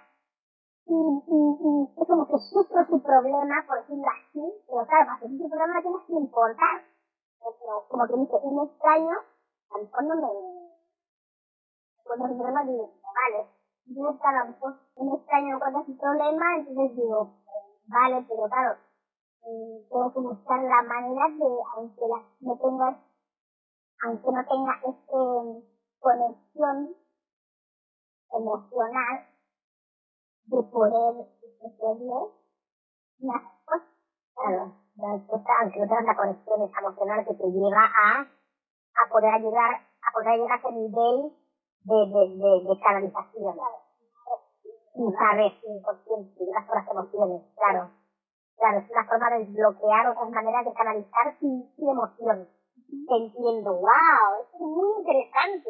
y, y, y es como que sufro su problema, por decirlo así, pero claro, para que su problema tienes que importar. Pero como que dice, un extraño, a lo mejor no me... Cuando su problema digo, vale, yo lo mejor un extraño cuenta su problema, entonces digo, vale, pero claro, tengo que buscar la manera de, aunque la, no tenga, aunque no tenga esta conexión emocional, de poder hacerle las cosas. Claro, la respuesta, aunque no tengas la conexión emocional que te lleva a, a poder ayudar, a poder llegar a ese nivel de, de, de, de canalización. Y sabes, inconsciente, llegas por las emociones, claro. Claro, es una forma de desbloquear otras maneras de canalizar sin, sin emoción. Te entiendo, wow, es muy interesante.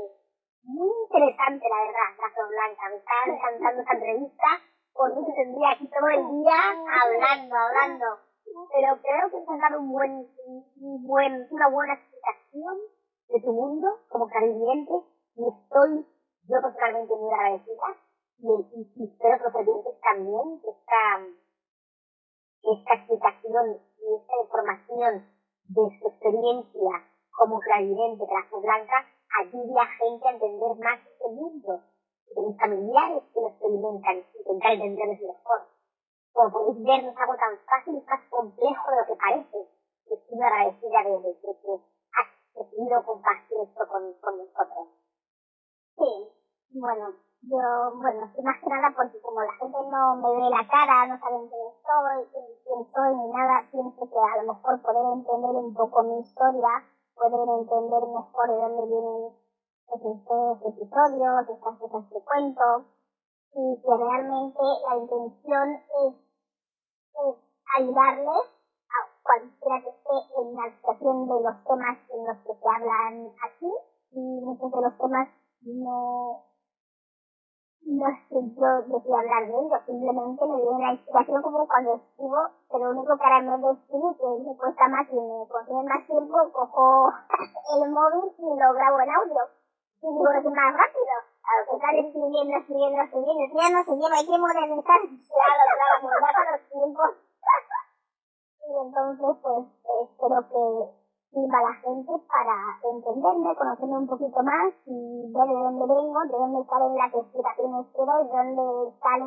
Muy interesante, la verdad, Caso Blanca. Me está encantando esta entrevista. Por eso tendría aquí todo el día hablando, hablando. Pero creo que te has dado un buen, un buen, una buena explicación de tu mundo como clarividente y estoy yo personalmente muy agradecida y, y, y espero que los también que esta esta explicación y esta información de su experiencia como clarividente trazo blanca ayude a gente a entender más este mundo. mis familiares que lo experimentan, intentar entenderles mejor. Como podéis ver, no es algo tan fácil y más complejo de lo que parece. Estoy agradecida de, de, de que has decidido compartir esto con, con nosotros. Sí, bueno, yo, bueno, más que nada porque como la gente no me ve la cara, no saben quién soy, quién soy ni nada, pienso que a lo mejor poder entender un poco mi historia, poder entender mejor de dónde vienen pues, estos episodios, estas cosas que cuento, y que realmente la intención es, es ayudarles a cualquiera que esté en la situación de los temas en los que se hablan aquí, y muchos de los temas no no sé yo de qué hablar de ello, simplemente me viene la inspiración como cuando escribo, pero lo único que ahora no de escribir, que me cuesta más y me consume más tiempo, cojo el móvil y lo grabo en audio. Y digo que es más rápido. A que estar escribiendo, escribiendo, escribiendo, ya no se lleva, hay que modernizar. Claro, claro, modernar los tiempos. Y entonces, pues, espero que sirva a la gente para entenderme, conocerme un poquito más y ver de dónde vengo, de dónde salen las explicaciones que doy, de dónde sale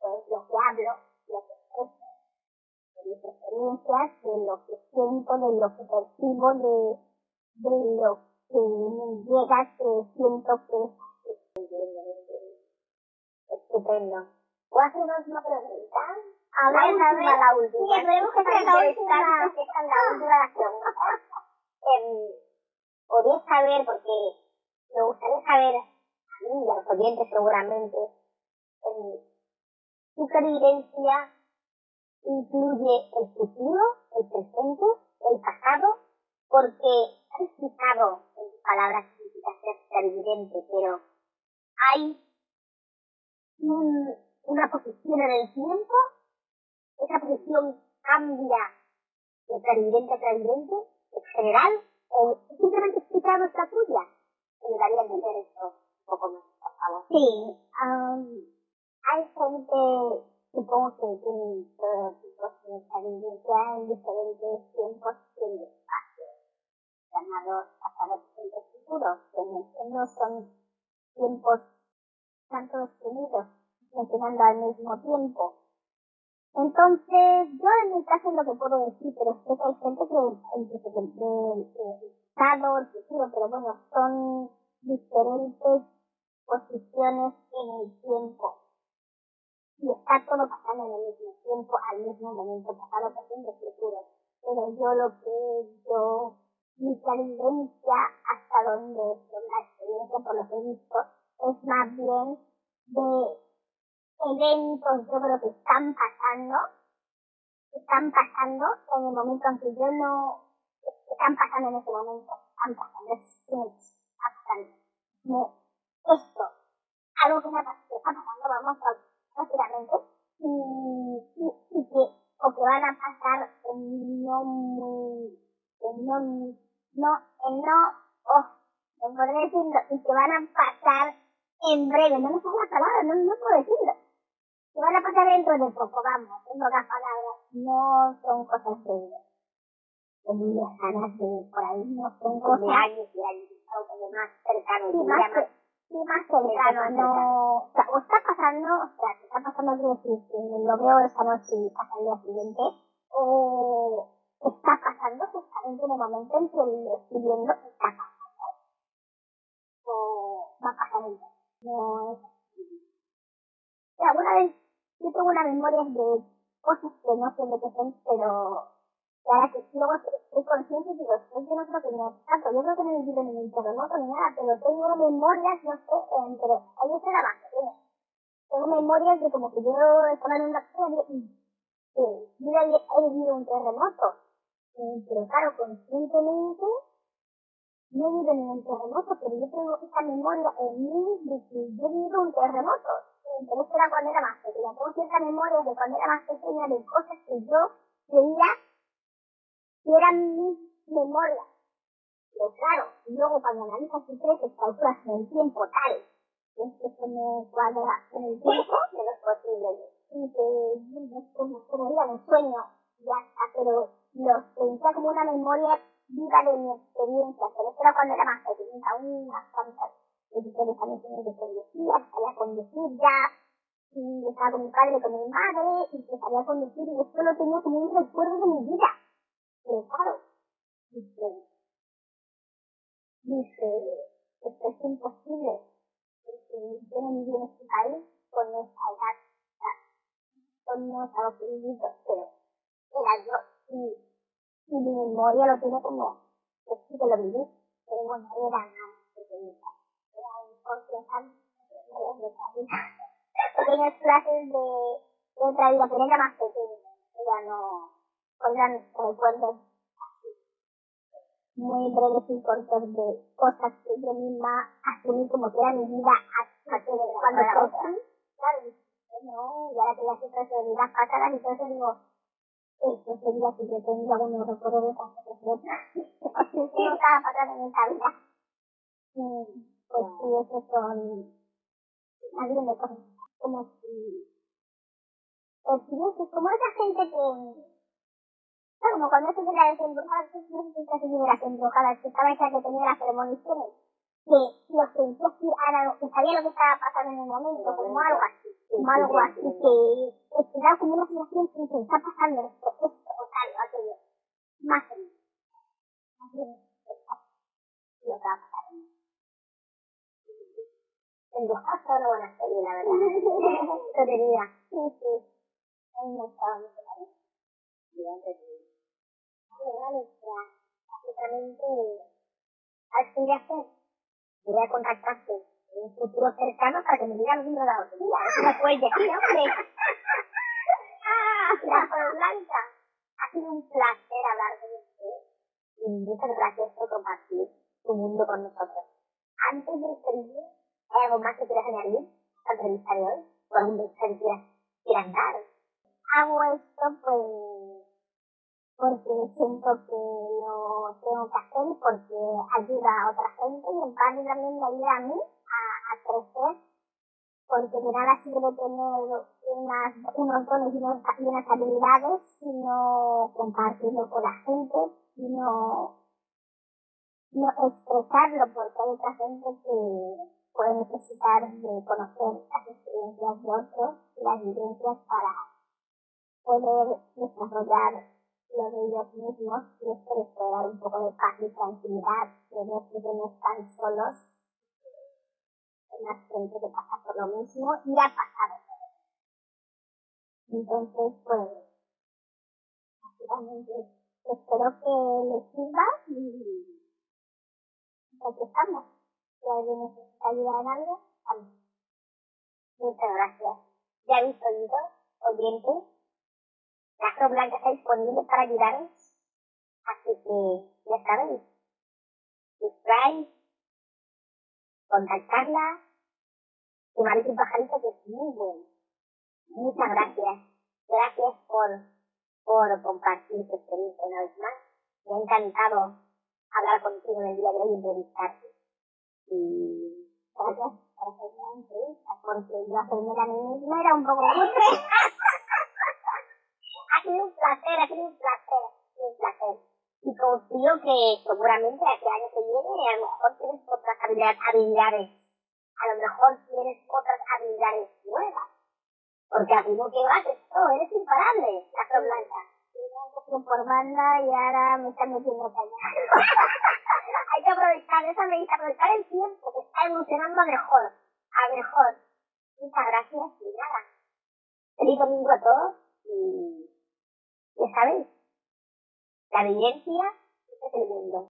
pues, lo que hablo, lo que expreso, de mis experiencias, de lo que siento, de lo que percibo, de, de lo que me llega, que siento que es Estupendo. ¿Puedo hacernos una pregunta? A ver, la última, la última. Sí, esperemos que sea la última. Interesante, esta es la última. Em, podría saber, porque me gustaría saber, a mí y a los oyentes seguramente, em, ¿tu creencia incluye el futuro, el presente, el pasado? Porque has explicado en palabras significa ser clarividente, pero hay un- una posición en el tiempo, esa posición cambia de clarividente a clarividente, en general, o simplemente explicado esta tuya. Me ayudaría a entender esto un poco más, por favor. Sí, am, hay gente, supongo que tiene todos tipos de experiencia en diferentes tiempos y en espacios. Llamados pasado, presente, futuro, que no- no son tiempos tanto definidos, funcionando al mismo tiempo. Entonces, yo en mi caso es lo que puedo decir, pero sé que hay gente que que el futuro, pero bueno, son diferentes posiciones en el tiempo. Y está todo pasando en el mismo tiempo, al mismo momento, pasado, presente, futuro. Pero yo lo que yo, mi clarividencia, hasta donde, por la experiencia, por lo que he visto, es más bien de eventos, yo creo que están pasando, están pasando en el momento en que yo no, están pasando en ese momento, están pasando, es. No, esto, algo que está pasando, vamos rápidamente, y, y, y que, o que van a pasar en no muy, en no, no, en no, oh, podré decirlo, y que van a pasar en breve, no me sale la palabra, no, no puedo decirlo. Que van a pasar dentro de poco, vamos, en pocas palabras, no son cosas de, de muy lejanas de por ahí, no son De cosas años y años, como más cercano, Sí, más, más. sí, más cercano, no, o sea, o está pasando, o sea, está pasando quiere decir que lo veo esta noche y pasa el día siguiente, o está pasando justamente en el momento en que lo estoy viendo, está pasando, o va a pasar el día, no es alguna vez, yo tengo una memoria de cosas que no sé de qué son, pero ahora que luego estoy consciente y digo, que no creo que me tanto, yo creo que no he vivido ningún terremoto ni nada, pero tengo memorias, no sé, eh, pero ahí está la base, ¿eh? Tengo memorias de como que yo estaba en una casa y y yo he vivido un terremoto, Eh, pero claro, conscientemente no he vivido ningún terremoto, pero yo tengo esa memoria en mí de que yo he vivido un terremoto, Eso era cuando era más pequeña, tengo cierta memoria de cuando era más pequeña de cosas que yo creía que eran mis memorias. Pero claro, luego cuando analizas y creces, calculas en el tiempo tal, es que eso no cuadra en el tiempo, de los posibles. y que se me en el sueño, ya está, pero lo sentía como una memoria viva de mi experiencia, pero eso era cuando era más pequeñita, unas cuantas tenía que conducir, sabía conducir ya, y estaba con mi padre, con mi madre, y que sabía conducir, y esto lo tenía como un recuerdo de mi vida. Pero claro, dije, dije, esto es imposible, porque yo no viví en este país con esta edad, no estaba vivido, pero era yo, y, y mi memoria lo tiene como, que sí que lo viví, pero bueno, era más corte pequeñas clases de, de otra vida, pero era más pequeña, era no, eran recuerdos muy breves y cortos de cosas que yo misma asumí como que era mi vida hasta que cuando crecí, claro, no, y ahora que ya cosas de vidas pasadas eso digo, esto sería que yo tendría algunos recuerdos de cosas que yo no estaba pasando en esta vida. Pues sí, esos son una serie de cosas, como si percibes como esa gente que como cuando se queda desembrujada, no sé si se desembrujada, que estaba esa que tenía las premoniciones, que lo sentía así, que sabía lo que estaba pasando en el momento, como algo así, como algo así, que, que da como una sensación que se está pasando esto, esto, o tal, aquello, más o menos. Más o menos, lo que va a pasar. En casos, una buena serie, la verdad. Entretenida. Sí, sí. A mí me gustaba mucho la vida. Bien entretenida. Vale, vale, o sea, absolutamente. A ver qué hacer. Voy a contactarte en un futuro cercano para que me un libro de la lotería. Eso me puedes decir, hombre. ah, la blanca. Ha sido un placer hablar con usted. Y muchas gracias por compartir tu mundo con nosotros. Antes de despedirme, ¿hay algo más que quieras añadir a la entrevista de hoy? ¿O algún mensaje que quieras dar? Hago esto pues porque siento que lo tengo que hacer porque ayuda a otra gente y en parte también me ayuda a mí a, crecer porque de nada sirve tener unas, unos dones y unas, y unas habilidades sino compartirlo con la gente, sino, sino expresarlo porque hay otra gente que puede necesitar de conocer las experiencias de otros y las vivencias para poder desarrollar lo de ellos mismos y esto les puede dar un poco de paz y tranquilidad, de ver que no están solos, hay más gente que pasa por lo mismo y ha pasado por eso. Entonces, pues, básicamente, espero que les sirva y aquí estamos. Si alguien necesita ayuda en algo. Muchas gracias. Ya habéis oído, oyentes, la Flor Blanca está disponible para ayudaros. Así que, ya sabéis, subscribe, contactarla y Marita un pajarito que es muy bueno. Muchas gracias. Gracias por, por compartir tu experiencia una vez más. Me ha encantado hablar contigo en el día de hoy y entrevistarte. Gracias por la entrevista, porque yo hacerme a mí misma era un poco ha sido un placer, ha sido un placer, ha un placer. Y confío que seguramente a este año que viene a lo mejor tienes otras habilidades, a lo mejor tienes otras habilidades nuevas. Porque a primo que vas, esto, eres imparable, la flor blanca. por banda y ahora me están metiendo caña. hay que aprovechar esa que aprovechar el tiempo que está evolucionando a mejor, a mejor. Muchas gracias y nada. Feliz domingo a todos y ya sabéis, la evidencia es el mundo.